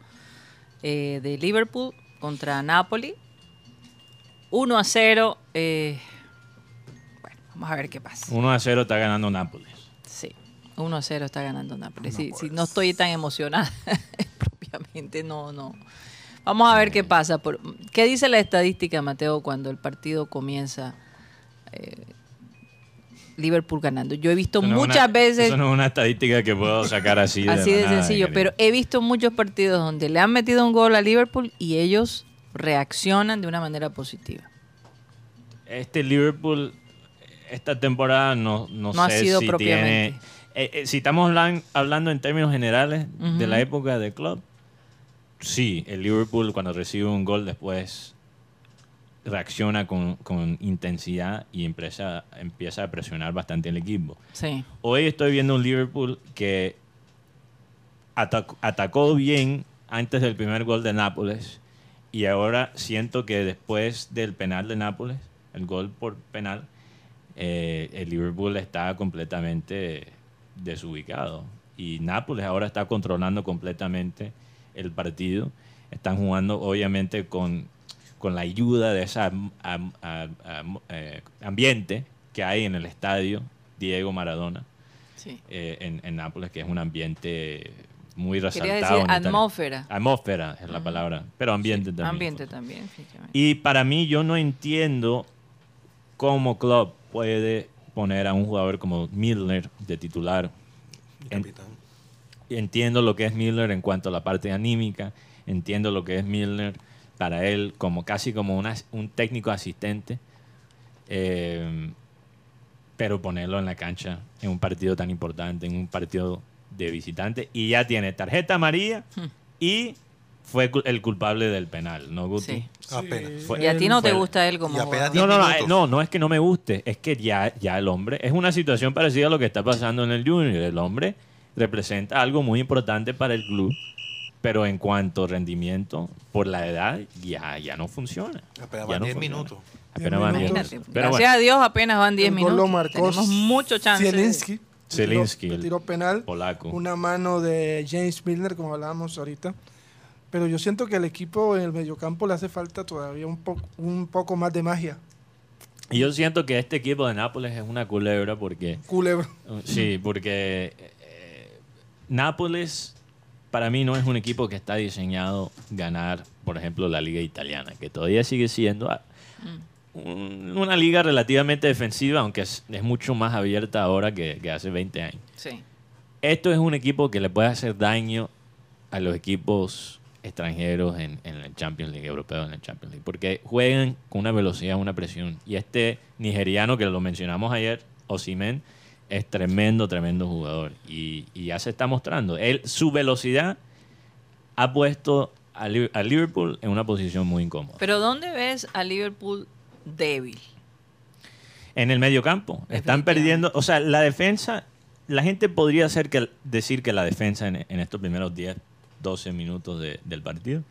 eh, de Liverpool contra Napoli. 1 a 0. eh, bueno, vamos a ver qué pasa. 1 a 0 está ganando Nápoles. Sí, 1 a 0 está ganando Nápoles. Sí, sí, no estoy tan emocionada [LAUGHS] propiamente, no, no. Vamos a ver qué pasa. ¿Qué dice la estadística, Mateo, cuando el partido comienza? Liverpool ganando. Yo he visto no muchas una- veces, Eso no es una estadística que puedo sacar así de así de nada, sencillo, pero he visto muchos partidos donde le han metido un gol a Liverpool y ellos reaccionan de una manera positiva. Este Liverpool, esta temporada no, no, No ha sido si propiamente. tiene... eh, eh, si estamos hablan- hablando en términos generales de la época del club, sí, el Liverpool cuando recibe un gol después reacciona con, con intensidad y empieza, empieza a presionar bastante el equipo. Sí. Hoy estoy viendo un Liverpool que atac- atacó bien antes del primer gol de Nápoles y ahora siento que después del penal de Nápoles, el gol por penal, eh, el Liverpool está completamente desubicado y Nápoles ahora está controlando completamente el partido. Están jugando obviamente con, con la ayuda de ese ambiente que hay en el estadio Diego Maradona Sí. eh, en, en Nápoles, que es un ambiente muy resaltado. decir Italia. atmósfera. Atmósfera es la palabra, pero ambiente también. Ambiente también. Y para mí yo no entiendo cómo club puede poner a un jugador como Milner de titular. En- entiendo lo que es Milner en cuanto a la parte anímica, entiendo lo que es Milner para él como casi como una- un técnico asistente, eh, pero ponerlo en la cancha en un partido tan importante, en un partido de visitante, y ya tiene tarjeta amarilla y fue el culpable del penal, ¿no, Guti? Sí. Apenas. Fue- Y a ti no te gusta él como no, no, eh, no, no es que no me guste, es que ya, ya el hombre, es una situación parecida a lo que está pasando en el Junior. El hombre representa algo muy importante para el club, pero en cuanto a rendimiento, por la edad, ya, ya no funciona. Apenas van no 10 funciona. minutos. Apenas van 10 Imagínate. minutos. Pero Gracias bueno, a Dios apenas van 10 El gol minutos. lo marcó Tenemos mucho chance. Zielinski. Tiró penal. polaco. Una mano de James Milner, como hablábamos ahorita. Pero yo siento que al equipo en el mediocampo le hace falta todavía un, poco un poco más de magia. Y yo siento que este equipo de Nápoles es una culebra porque Culebra. Sí, porque eh, Nápoles para mí no es un equipo que está diseñado ganar, por ejemplo, la liga italiana, que todavía sigue siendo ah, un- una liga relativamente defensiva, aunque es, es mucho más abierta ahora que, que hace 20 años. Sí. Esto es un equipo que le puede hacer daño a los equipos extranjeros en, en el Champions League, europeo en el Champions League, porque juegan con una velocidad, una presión. Y este nigeriano que lo mencionamos ayer, Osimen, es tremendo, tremendo jugador. Y, y ya se está mostrando. Él, su velocidad ha puesto a, Li- a Liverpool en una posición muy incómoda. Pero ¿dónde ves a Liverpool débil? En el medio campo. Están perdiendo. O sea, la defensa. La gente podría hacer que, decir que la defensa en, en estos primeros 10, 12 minutos de- del partido.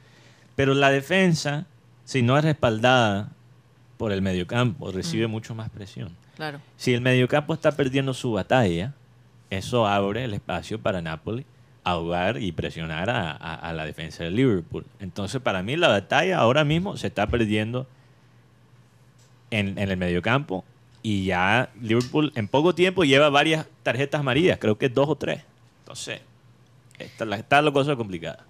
Pero la defensa, si no es respaldada por el mediocampo, recibe Mm. mucho más presión. Claro. Si el mediocampo está perdiendo su batalla, eso abre el espacio para Napoli ahogar y presionar a, a- a la defensa de Liverpool. Entonces, para mí, la batalla ahora mismo se está perdiendo en, en el mediocampo y ya Liverpool en poco tiempo lleva varias tarjetas amarillas, creo que dos o tres. Entonces, está la, está la cosa complicada.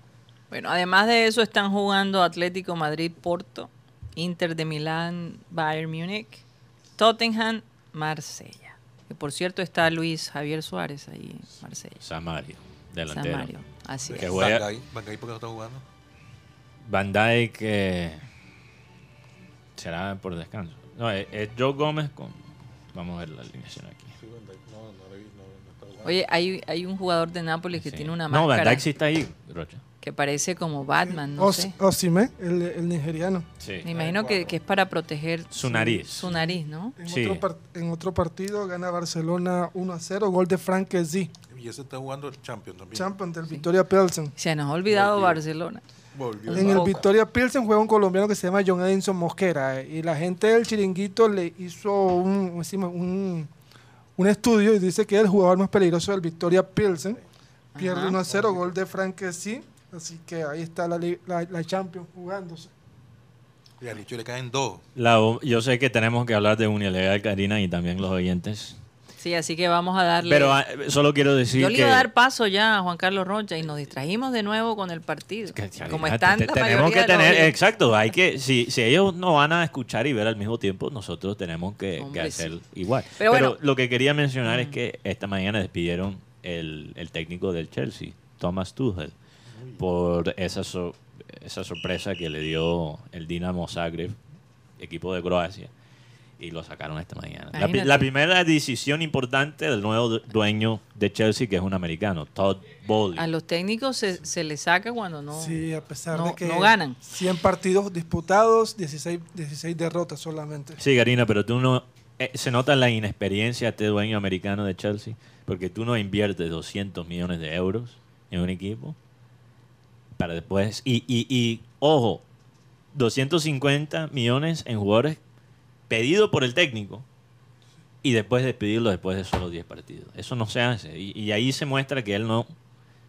Bueno, además de eso están jugando Atlético Madrid, Porto, Inter de Milán, Bayern Múnich, Tottenham, Marsella. Que por cierto está Luis Javier Suárez ahí Marsella. Samario, delantero. Samario, así Que es. juega- Van Van Gaal, ¿por qué no está jugando? Van Dijk eh, será por descanso. No, es, es Joe Gómez con... Vamos a ver la alineación aquí. Oye, hay, hay un jugador de Nápoles que Sí. tiene una No, Van máscara Dijk sí está ahí, Rocha. Que parece como Batman, no Os- sé. Osimhen, el, el nigeriano. Sí. Me imagino que, que es para proteger Su nariz. Su nariz, ¿no? En, Sí. otro par- en otro partido gana Barcelona 1 a 0, gol de Frank Z, Y ese está jugando el Champions también. champion del Victoria Pilsen. Se nos ha olvidado Volvió. Barcelona. Volvió. En el. Victoria Pilsen juega un colombiano que se llama John Edinson Mosquera eh, y la gente del chiringuito le hizo un, un, un estudio y dice que es el jugador más peligroso del Victoria Pilsen. Pierde Ajá. 1 a 0, gol de Frank Z, así que ahí está la, li- la, la Champions jugándose. Y al Licho le caen dos. La- yo sé que tenemos que hablar de Unilegal, Karina, y también los oyentes. Sí, así que vamos a darle. Pero ah, solo quiero decir Yo le que... iba a dar paso ya a Juan Carlos Rocha y nos distrajimos de nuevo con el partido. que ya, Como están te- la tenemos que los tener, exacto, hay que, si, si ellos no van a escuchar y ver al mismo tiempo, nosotros tenemos que, hacer sí. igual. Pero Pero, bueno. lo que quería mencionar es que esta mañana despidieron el, el técnico del Chelsea, Thomas Tuchel, por esa, so- esa sorpresa que le dio el Dinamo Zagreb, equipo de Croacia, y lo sacaron esta mañana. La, pi- la primera decisión importante del nuevo du- dueño de Chelsea, que es un americano, Todd Bowley. A los técnicos se, se les saca cuando no. Sí, a pesar no- de que no ganan. 100 partidos disputados, 16, 16 derrotas solamente. Sí, Karina, pero tú no... eh, se nota la inexperiencia de este dueño americano de Chelsea, porque tú no inviertes 200 millones de euros en un equipo para después... Y, y, y ojo, 250 millones en jugadores pedido por el técnico y después despedirlo después de solo 10 partidos. Eso no se hace. Y, y ahí se muestra que él no,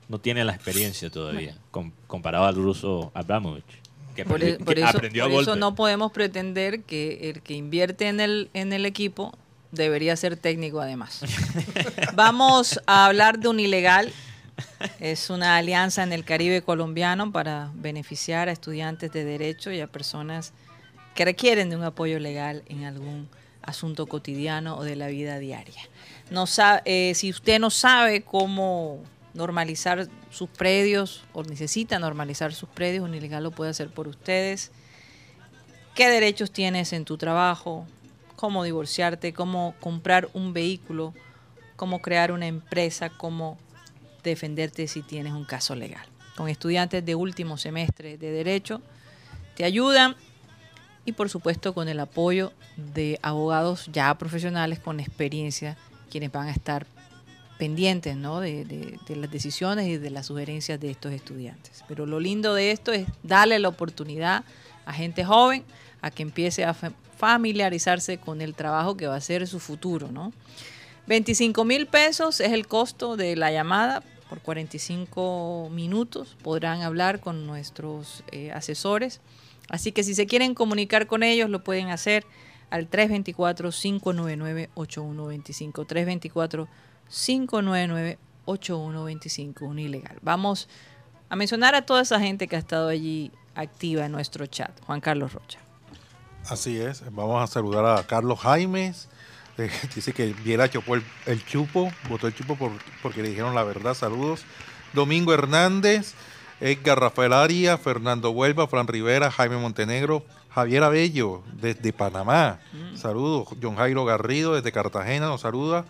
no tiene la experiencia todavía, com- comparado al ruso Abramovich, que, Por, e- por eso, aprendió por a golpe. eso no podemos pretender que el que invierte en el, en el equipo debería ser técnico además. [LAUGHS] Vamos a hablar de un ilegal. Es una alianza en el Caribe colombiano para beneficiar a estudiantes de derecho y a personas que requieren de un apoyo legal en algún asunto cotidiano o de la vida diaria. No sa- eh, si usted no sabe cómo normalizar sus predios o necesita normalizar sus predios, un ilegal lo puede hacer por ustedes. ¿Qué derechos tienes en tu trabajo? ¿Cómo divorciarte? ¿Cómo comprar un vehículo? ¿Cómo crear una empresa? ¿Cómo defenderte si tienes un caso legal? Con estudiantes de último semestre de derecho te ayudan y por supuesto con el apoyo de abogados ya profesionales con experiencia, quienes van a estar pendientes ¿no? de, de- de las decisiones y de las sugerencias de estos estudiantes. Pero lo lindo de esto es darle la oportunidad a gente joven a que empiece a fa- familiarizarse con el trabajo que va a ser su futuro. ¿no? 25 mil pesos es el costo de la llamada. Por 45 minutos podrán hablar con nuestros eh, asesores. Así que si se quieren comunicar con ellos, lo pueden hacer al 324-599-8125. 324-599-8125, un ilegal. Vamos a mencionar a toda esa gente que ha estado allí activa en nuestro chat. Juan Carlos Rocha. Así es. Vamos a saludar a Carlos Jaimes. Eh, [LAUGHS] dice que Viera chupó el, el chupo, votó el chupo por- porque le dijeron la verdad. Saludos. Domingo Hernández, Edgar Rafael Aria, Fernando Huelva, Fran Rivera, Jaime Montenegro, Javier Abello desde Panamá. Saludos. John Jairo Garrido desde Cartagena nos saluda.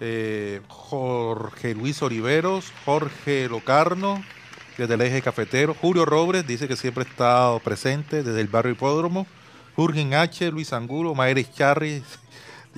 Eh, Jorge Luis Oliveros, Jorge Locarno desde el eje cafetero. Julio Robles dice que siempre ha estado presente desde el barrio Hipódromo. Jurgen H., Luis Angulo, Maeres Charri,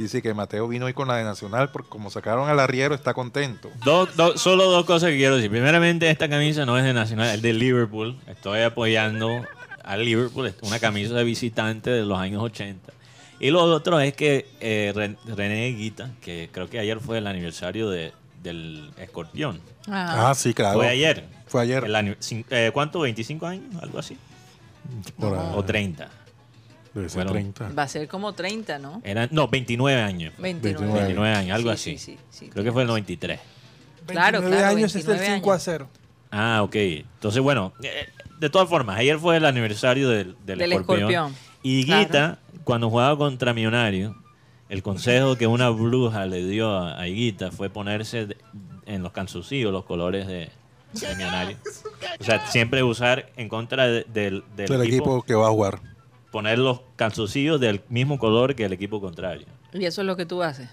Dice que Mateo vino hoy con la de Nacional porque como sacaron al arriero está contento. Dos- dos- solo dos cosas que quiero decir. Primeramente, esta camisa no es de Nacional, es de Liverpool. Estoy apoyando a Liverpool, es una camisa de visitante de los años 80. Y lo otro es que eh, Ren- René Guita, que creo que ayer fue el aniversario de- del escorpión. Ah. Ah, sí, claro. Fue ayer. Fue ayer. El eh, ¿Cuánto? ¿25 años? Algo así. Por. O 30. Debe ser Bueno, 30. Va a ser como 30, ¿no? Eran, no, 29 años. 29. 29 años, algo Sí, así. sí, sí, sí, Creo que fue el 93. Claro, 29 claro, años es el 29 5 a años. 0. Ah, ok. Entonces, bueno, eh, de todas formas, ayer fue el aniversario del, del, Del escorpión. escorpión, Y claro. Higuita, cuando jugaba contra Millonario, el consejo que una bruja le dio a, a Higuita fue ponerse de- en los cansucillos los colores de, de Millonario. [LAUGHS] O sea, siempre usar en contra de- del, del Del equipo, equipo que va a jugar. Poner los calzoncillos del mismo color que el equipo contrario. Y eso es lo que tú haces.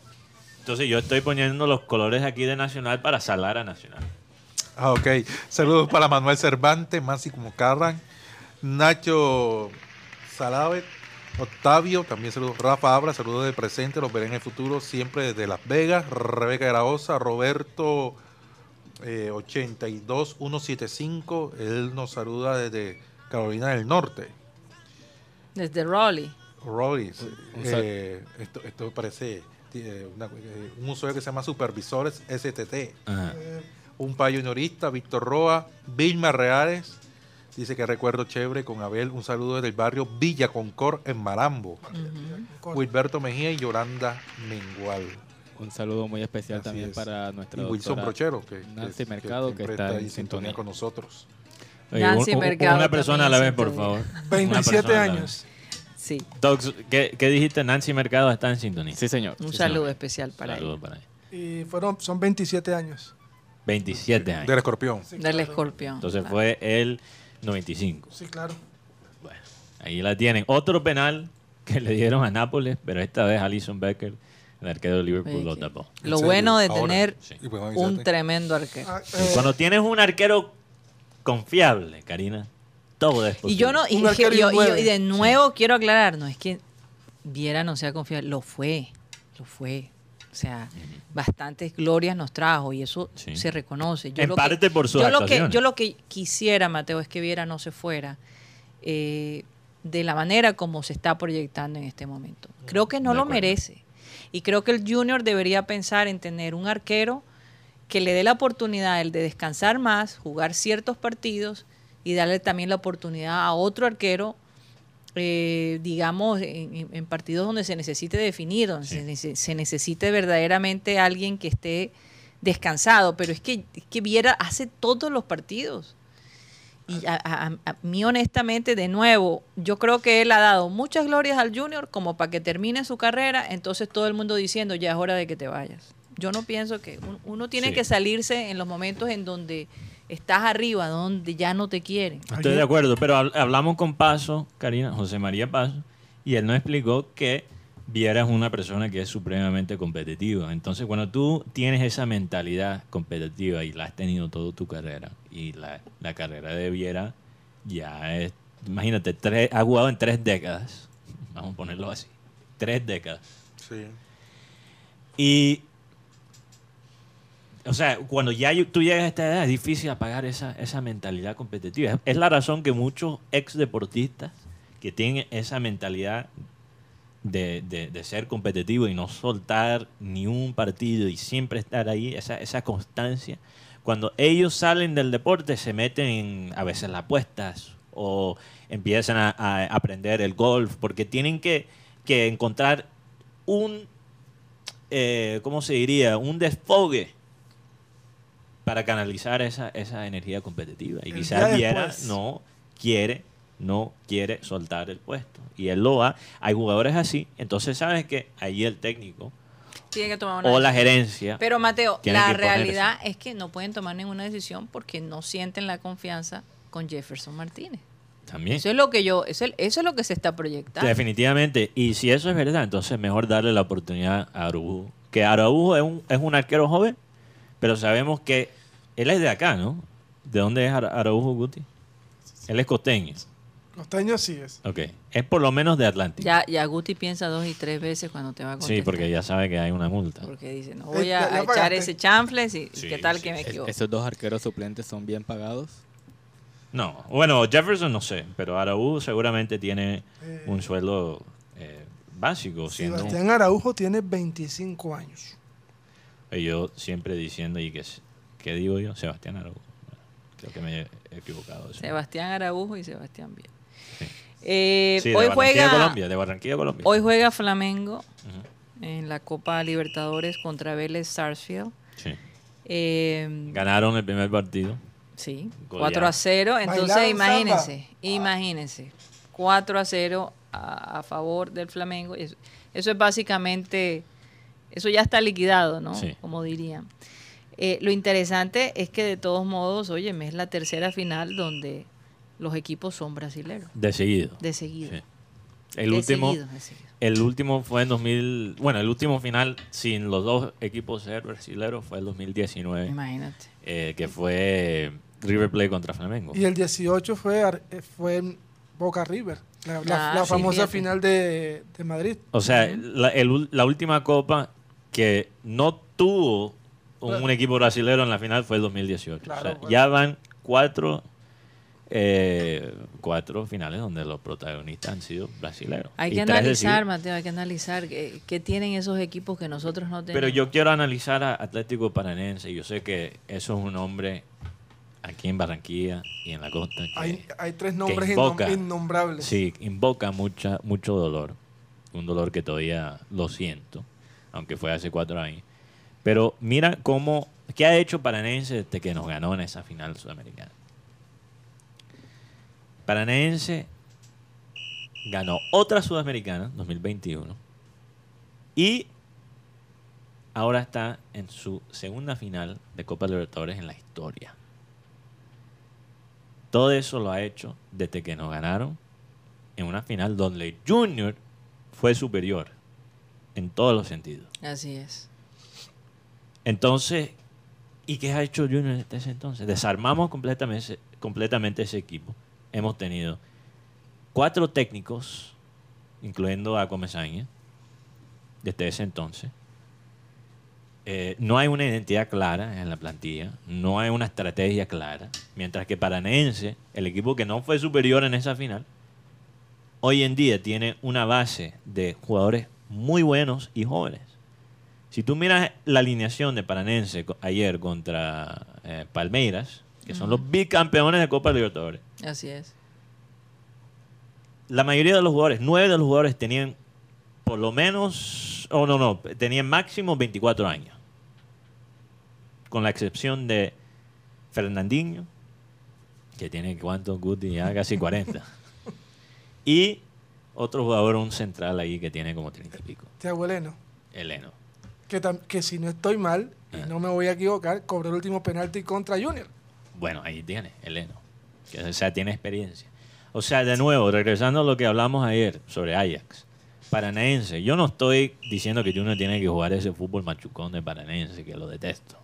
Entonces yo estoy poniendo los colores aquí de Nacional para salar a Nacional. Ah, ok. Saludos para Manuel Cervantes, como Carran, Nacho Salavet, Octavio, también saludos. Rafa Abra, saludos de presente, los veré en el futuro, siempre desde Las Vegas. Rebeca Graosa, Roberto eh, 82175, él nos saluda desde Carolina del Norte. Desde Raleigh. Sal- eh, esto, esto parece eh, una- eh, un usuario que se llama Supervisores STT. Ajá. Un payunorista, Víctor Roa, Vilma Reales, dice que recuerdo chévere con Abel, un saludo desde el barrio Villa Concord en Marambo. Wilberto Mejía y Yolanda Mengual. Un saludo muy especial Así también es. para nuestra Y Wilson Brochero, que, Nancy que- Mercado, que, siempre está, ahí en sintonía con nosotros. Nancy un- un- Mercado una persona a la vez, por favor. sintonía. Una [LAUGHS] 27 persona a la años. Sí. Tox, ¿qué, qué dijiste? Nancy Mercado está en sintonía. Sí, señor. Un Sí, saludo señor. especial para Saludo para ella. Y fueron, son 27 años. 27 años. Del escorpión. Del escorpión. Entonces claro. fue el 95. Sí, claro. Bueno, ahí la tienen. Otro penal que le dieron a Nápoles, pero esta vez Alison Becker, el arquero de Liverpool, lo tapó. ¿En Lo bueno de Ahora. tener Sí. Podemos un tremendo arquero. Ah, eh, Cuando tienes un arquero confiable, Karina, todo es posible. Y yo no, y, yo- y yo- nueve. y de nuevo quiero aclarar, no es que Viera no sea confiable, lo fue, lo fue. O sea, bastantes glorias nos trajo y eso Sí. se reconoce. Yo En lo parte que, por sus yo lo que. Yo lo que quisiera, Mateo, es que Viera no se fuera eh, de la manera como se está proyectando en este momento. Creo que no De lo acuerdo. merece. Y creo que el Junior debería pensar en tener un arquero que le dé la oportunidad el de descansar más, jugar ciertos partidos y darle también la oportunidad a otro arquero, eh, digamos, en, partidos donde se necesite definir, donde se, nece- se necesite verdaderamente alguien que esté descansado. Pero es que, es que Viera hace todos los partidos. Y a, a- a- a mí, honestamente, de nuevo, yo creo que él ha dado muchas glorias al Junior como para que termine su carrera, entonces todo el mundo diciendo, ya es hora de que te vayas. Yo no pienso que un- uno tiene Sí. que salirse en los momentos en donde estás arriba, donde ya no te quieren. Estoy de acuerdo, pero hab- hablamos con Paso, Karina, José María Paso, y él nos explicó que Viera es una persona que es supremamente competitiva. Entonces, cuando tú tienes esa mentalidad competitiva y la has tenido toda tu carrera, y la, la carrera de Viera ya es, imagínate, tres, ha jugado en tres décadas, [LAUGHS] vamos a ponerlo así, tres décadas. Sí. Y, o sea, cuando ya tú llegas a esta edad es difícil apagar esa, esa mentalidad competitiva. Es, la razón que muchos ex deportistas que tienen esa mentalidad de, de- ser competitivo y no soltar ni un partido y siempre estar ahí, esa, esa constancia, cuando ellos salen del deporte se meten en, a veces las apuestas o empiezan a, a aprender el golf porque tienen que, que encontrar un eh, ¿cómo se diría? Un desfogue para canalizar esa, esa energía competitiva. Y quizás Viera no quiere, no quiere soltar el puesto. Y él lo va. Hay jugadores así. Entonces, ¿sabes que Ahí el técnico Tiene que tomar una o la gerencia. Pero Mateo, la ponerse. realidad es que no pueden tomar ninguna decisión porque no sienten la confianza con Jefferson Martínez. También. Eso es lo que yo, eso, es- eso es lo que se está proyectando. Definitivamente. Y si eso es verdad, entonces mejor darle la oportunidad a Araujo. Que Araujo es un, es un arquero joven, pero sabemos que él es de acá, ¿no? ¿De dónde es Ara- Araujo Guti? Él es costeño. Costeño sí es. Ok. Es por lo menos de Atlántico. Ya, ya Guti piensa dos y tres veces cuando te va a contestar. Sí, porque ya sabe que hay una multa. Porque dice, no Eh, voy a, echar ese chanfle y Sí, qué tal sí, que me equivoco. ¿Esos dos arqueros suplentes son bien pagados? No, bueno, Jefferson no sé, pero Araújo seguramente tiene Eh. un sueldo eh, básico. Sebastián Araujo tiene 25 años. Y yo siempre diciendo, ¿y qué, qué digo yo? Sebastián Araújo. Creo que me he equivocado. Sebastián Araújo y Sebastián Bien. Eh, Sí, de hoy Barranquilla, juega Colombia, de Barranquilla, Colombia. hoy juega Flamengo en la Copa Libertadores contra Vélez Sarsfield. Sí. Eh, Ganaron el primer partido. Sí, Goleada. 4 a 0. Entonces, Bailaron imagínense, samba. imagínense. 4 a 0 a, a favor del Flamengo. Eso, eso es básicamente, eso ya está liquidado, ¿no? Sí. Como dirían. Eh, lo interesante es que de todos modos, oye, es la tercera final donde los equipos son brasileños. De seguido. De seguido. Sí. El De último, seguido, de seguido. el último fue en 2000, bueno, el último final sin los dos equipos ser brasileros fue el 2019, Imagínate. eh, que fue River Plate contra Flamengo. Y el 18 fue, eh, fue Boca River, la, la- Ah, la sí, famosa fíjate. final de, de Madrid. O sea, la, el ul- la última copa que no tuvo un, equipo brasilero en la final fue el 2018. Claro, o sea, bueno. ya van cuatro, eh, cuatro finales donde los protagonistas han sido brasileros. Hay Y que analizar. Mateo, hay que analizar qué, qué tienen esos equipos que nosotros no tenemos. Pero yo quiero analizar a Atlético Paranense. Yo sé que eso es un hombre aquí en Barranquilla y en la costa. que- Hay, hay tres nombres invoca- innombrables. Sí, invoca mucha, mucho dolor. Un dolor que todavía lo siento, aunque fue hace cuatro años. Pero mira cómo, ¿qué ha hecho Paranense desde que nos ganó en esa final sudamericana? Paranense ganó otra sudamericana, 2021, y ahora está en su segunda final de Copa Libertadores en la historia. Todo eso lo ha hecho desde que nos ganaron en una final donde Junior fue superior en todos los sentidos. Así es. Entonces, ¿y qué ha hecho Junior desde ese entonces? Desarmamos completamente, completamente ese equipo. Hemos tenido cuatro técnicos, incluyendo a Comesaña, desde ese entonces. Eh, no hay una identidad clara en la plantilla, no hay una estrategia clara, mientras que Paranense, el equipo que no fue superior en esa final, hoy en día tiene una base de jugadores muy buenos y jóvenes. Si tú miras la alineación de Paranense ayer contra eh, Palmeiras, que son los bicampeones de Copa Libertadores, Así es. la mayoría de los jugadores, nueve de los jugadores tenían por lo menos, o no, no, tenían máximo 24 años. Con la excepción de Fernandinho, que tiene cuánto, Guti, ya casi 40. [LAUGHS] y otro jugador, un central ahí que tiene como 30 y pico, Thiago Eleno, Eleno. que, si no estoy mal, y no me voy a equivocar, cobró el último penalti contra Junior. Bueno, ahí tiene, Eleno. Que, o sea, tiene experiencia. O sea, de nuevo, regresando a lo que hablamos ayer sobre Ajax. Paranaense. Yo no estoy diciendo que Junior tiene que jugar ese fútbol machucón de Paranaense, que lo detesto.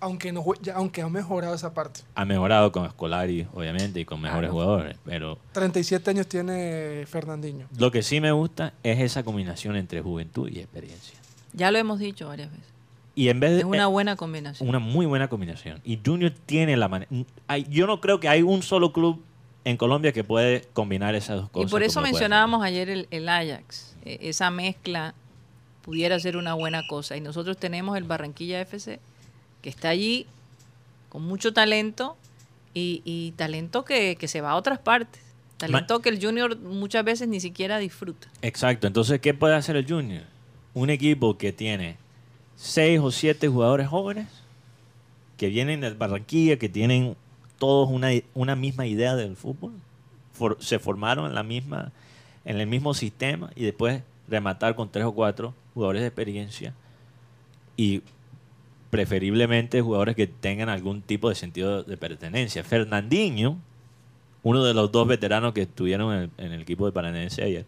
Aunque, no, jue- ya- aunque ha mejorado esa parte. Ha mejorado con Scolari, obviamente, y con mejores jugadores. Pero 37 años tiene Fernandinho. lo que sí me gusta es esa combinación entre juventud y experiencia. Ya lo hemos dicho varias veces. Y en vez de... Es una eh, buena combinación. Una muy buena combinación. Y Junior tiene la manera. Yo no creo que hay un solo club en Colombia que puede combinar esas dos Y cosas. por eso mencionábamos ayer el, el Ajax. E- esa mezcla pudiera ser una buena cosa. Y nosotros tenemos el Barranquilla FC, que está allí con mucho talento y, y talento que, que se va a otras partes. Talento que el Junior muchas veces ni siquiera disfruta. Exacto. Entonces, ¿qué puede hacer el Junior? Un equipo que tiene seis o siete jugadores jóvenes que vienen del Barranquilla, que tienen todos una, una misma idea del fútbol. For- se formaron en la misma en el mismo sistema y después rematar con tres o cuatro jugadores de experiencia y preferiblemente jugadores que tengan algún tipo de sentido de pertenencia. Fernandinho, uno de los dos veteranos que estuvieron en el, en el equipo de Paranense ayer,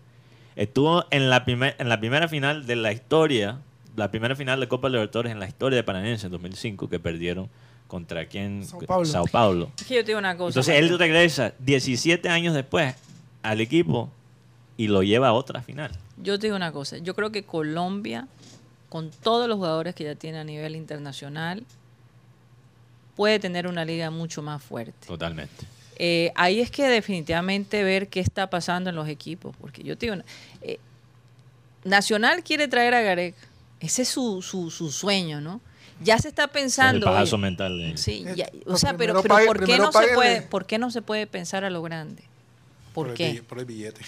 estuvo en la, primer- en la primera final de la historia, la primera final de Copa Libertadores en la historia de Paranense en 2005, que perdieron contra quién? Sao Paulo. Sao Paulo. Es que yo te digo una cosa. Entonces él regresa 17 años después al equipo y lo lleva a otra final. Yo te digo una cosa, yo creo que Colombia, con todos los jugadores que ya tiene a nivel internacional, puede tener una liga mucho más fuerte. Totalmente. Eh, ahí es que definitivamente ver qué está pasando en los equipos, porque yo te digo, eh, Nacional quiere traer a Garek, ese es su, su, su sueño, ¿no? Ya se está pensando. El pajazo oye, mental de- Sí, Eh, ya- o sea, pero, primero pero pague- ¿por, qué no se puede, ¿por qué no se puede pensar a lo grande? ¿Por, el qué? por el billete.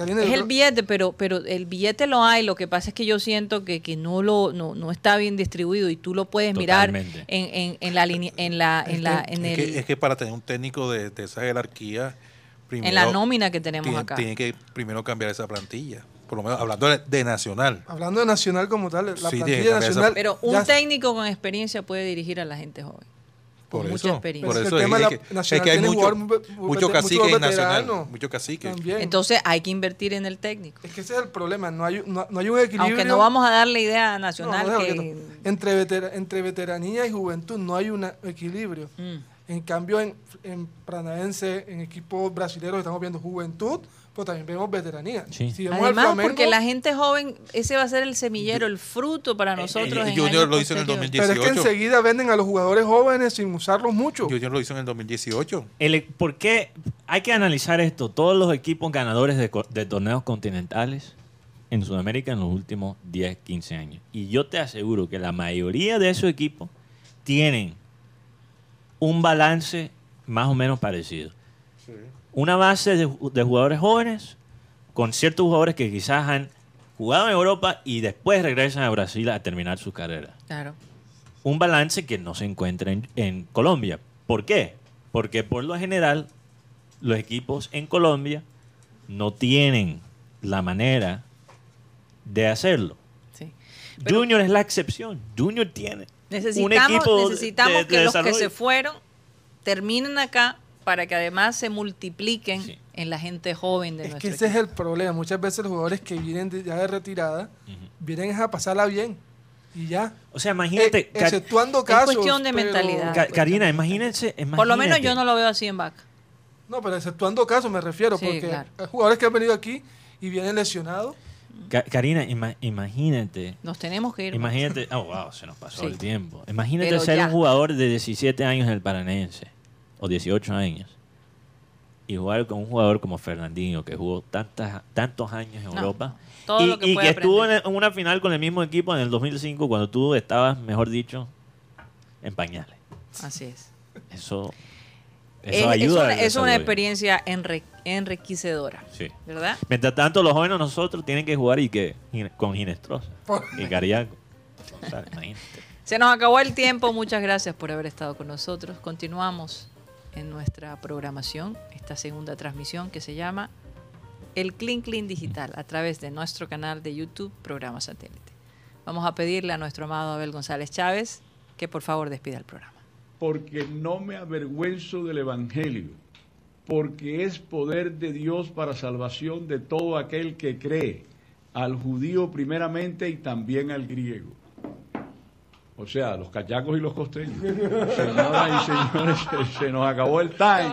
Karina, Es el billete, pero, pero el billete lo hay. Lo que pasa es que yo siento que, que no lo no, no está bien distribuido y tú lo puedes mirar en, en, en la línea, en la, en la, en es, el, que, es que para tener un técnico de, de esa jerarquía, primero, en la nómina que tenemos tiene, acá. tiene que primero cambiar esa plantilla. Por lo menos hablando de, Nacional. Hablando de Nacional como tal, la Sí, plantilla nacional. Pero un ya- técnico con experiencia puede dirigir a la gente joven. Por mucha eso, experiencia. por Pero es eso es, que, la es Nacional que hay tiene mucho, mucho mucho cacique veterano Nacional. Mucho cacique. También. Entonces hay que invertir en el técnico. es que ese es el problema, no hay, no, no hay un equilibrio. Aunque no vamos a darle idea a No, Nacional no, que... entre, vetera- entre veteranía y juventud no hay un equilibrio. Mm. En cambio, en, en Paranaense, en equipos brasileños estamos viendo juventud, pero también vemos veteranía. Sí. Si vemos al Además, Flamengo, porque la gente joven, ese va a ser el semillero, el fruto para nosotros. eh, en Junior lo hizo en el posteriores. 2010. Pero es que 18. enseguida venden a los jugadores jóvenes sin usarlos mucho. Junior lo hizo en el 2018. El- ¿Por qué hay que analizar esto? Todos los equipos ganadores de torneos continentales en Sudamérica en los últimos 10, 15 años. Y yo te aseguro que la mayoría de esos equipos tienen un balance más o menos parecido. Una base de, ju- de jugadores jóvenes con ciertos jugadores que quizás han jugado en Europa y después regresan a Brasil a terminar su carrera Claro. un balance que no se encuentra en, en Colombia. ¿Por qué? Porque por lo general los equipos en Colombia no tienen la manera de hacerlo. Sí. Pero- Junior es la excepción. Junior tiene un Necesitamos, equipo de- necesitamos de- que los que se fueron terminen acá para que además se multipliquen Sí. en la gente joven de Es nuestro que ese es el problema. Muchas veces los jugadores que vienen de- ya de retirada vienen a pasarla bien. Y ya. O sea, imagínate, Eh, Car- exceptuando Es casos. cuestión de pero- mentalidad. Ca- Karina, imagínense, Por lo menos yo no lo veo así en Vaca. No, pero exceptuando casos me refiero, Sí, porque claro. hay jugadores que han venido aquí y vienen lesionados. Ca- Karina, ima- imagínate. Nos tenemos que ir. Imagínate, oh wow, se nos pasó Sí. el tiempo. Imagínate Pero ser ya. un jugador de 17 años en el Paranense o 18 años y jugar con un jugador como Fernandinho que jugó tantas, tantos años en No, Europa todo y, lo que y puede que estuvo en, una final con el mismo equipo en el 2005 cuando tú estabas, mejor dicho, en pañales. Así es. Eso, Es, eso es ayuda. una, al es una desarrollo. enriquecedora enre- enriquecedora, Sí. ¿verdad? Mientras tanto, los jóvenes nosotros tienen que jugar y que con Ginestrosa [LAUGHS] y Cariaco. O sea, imagínate. Se nos acabó el tiempo. Muchas gracias por haber estado con nosotros. Continuamos en nuestra programación, esta segunda transmisión que se llama El Clean Clean Digital a través de nuestro canal de YouTube, Programa Satélite. Vamos a pedirle a nuestro amado Abel González Chávez que por favor despida el programa. porque no me avergüenzo del Evangelio, porque es poder de Dios para salvación de todo aquel que cree, al judío primeramente y también al griego. O sea, los cachacos y los costeños. Señoras y señores, se, nos acabó el time.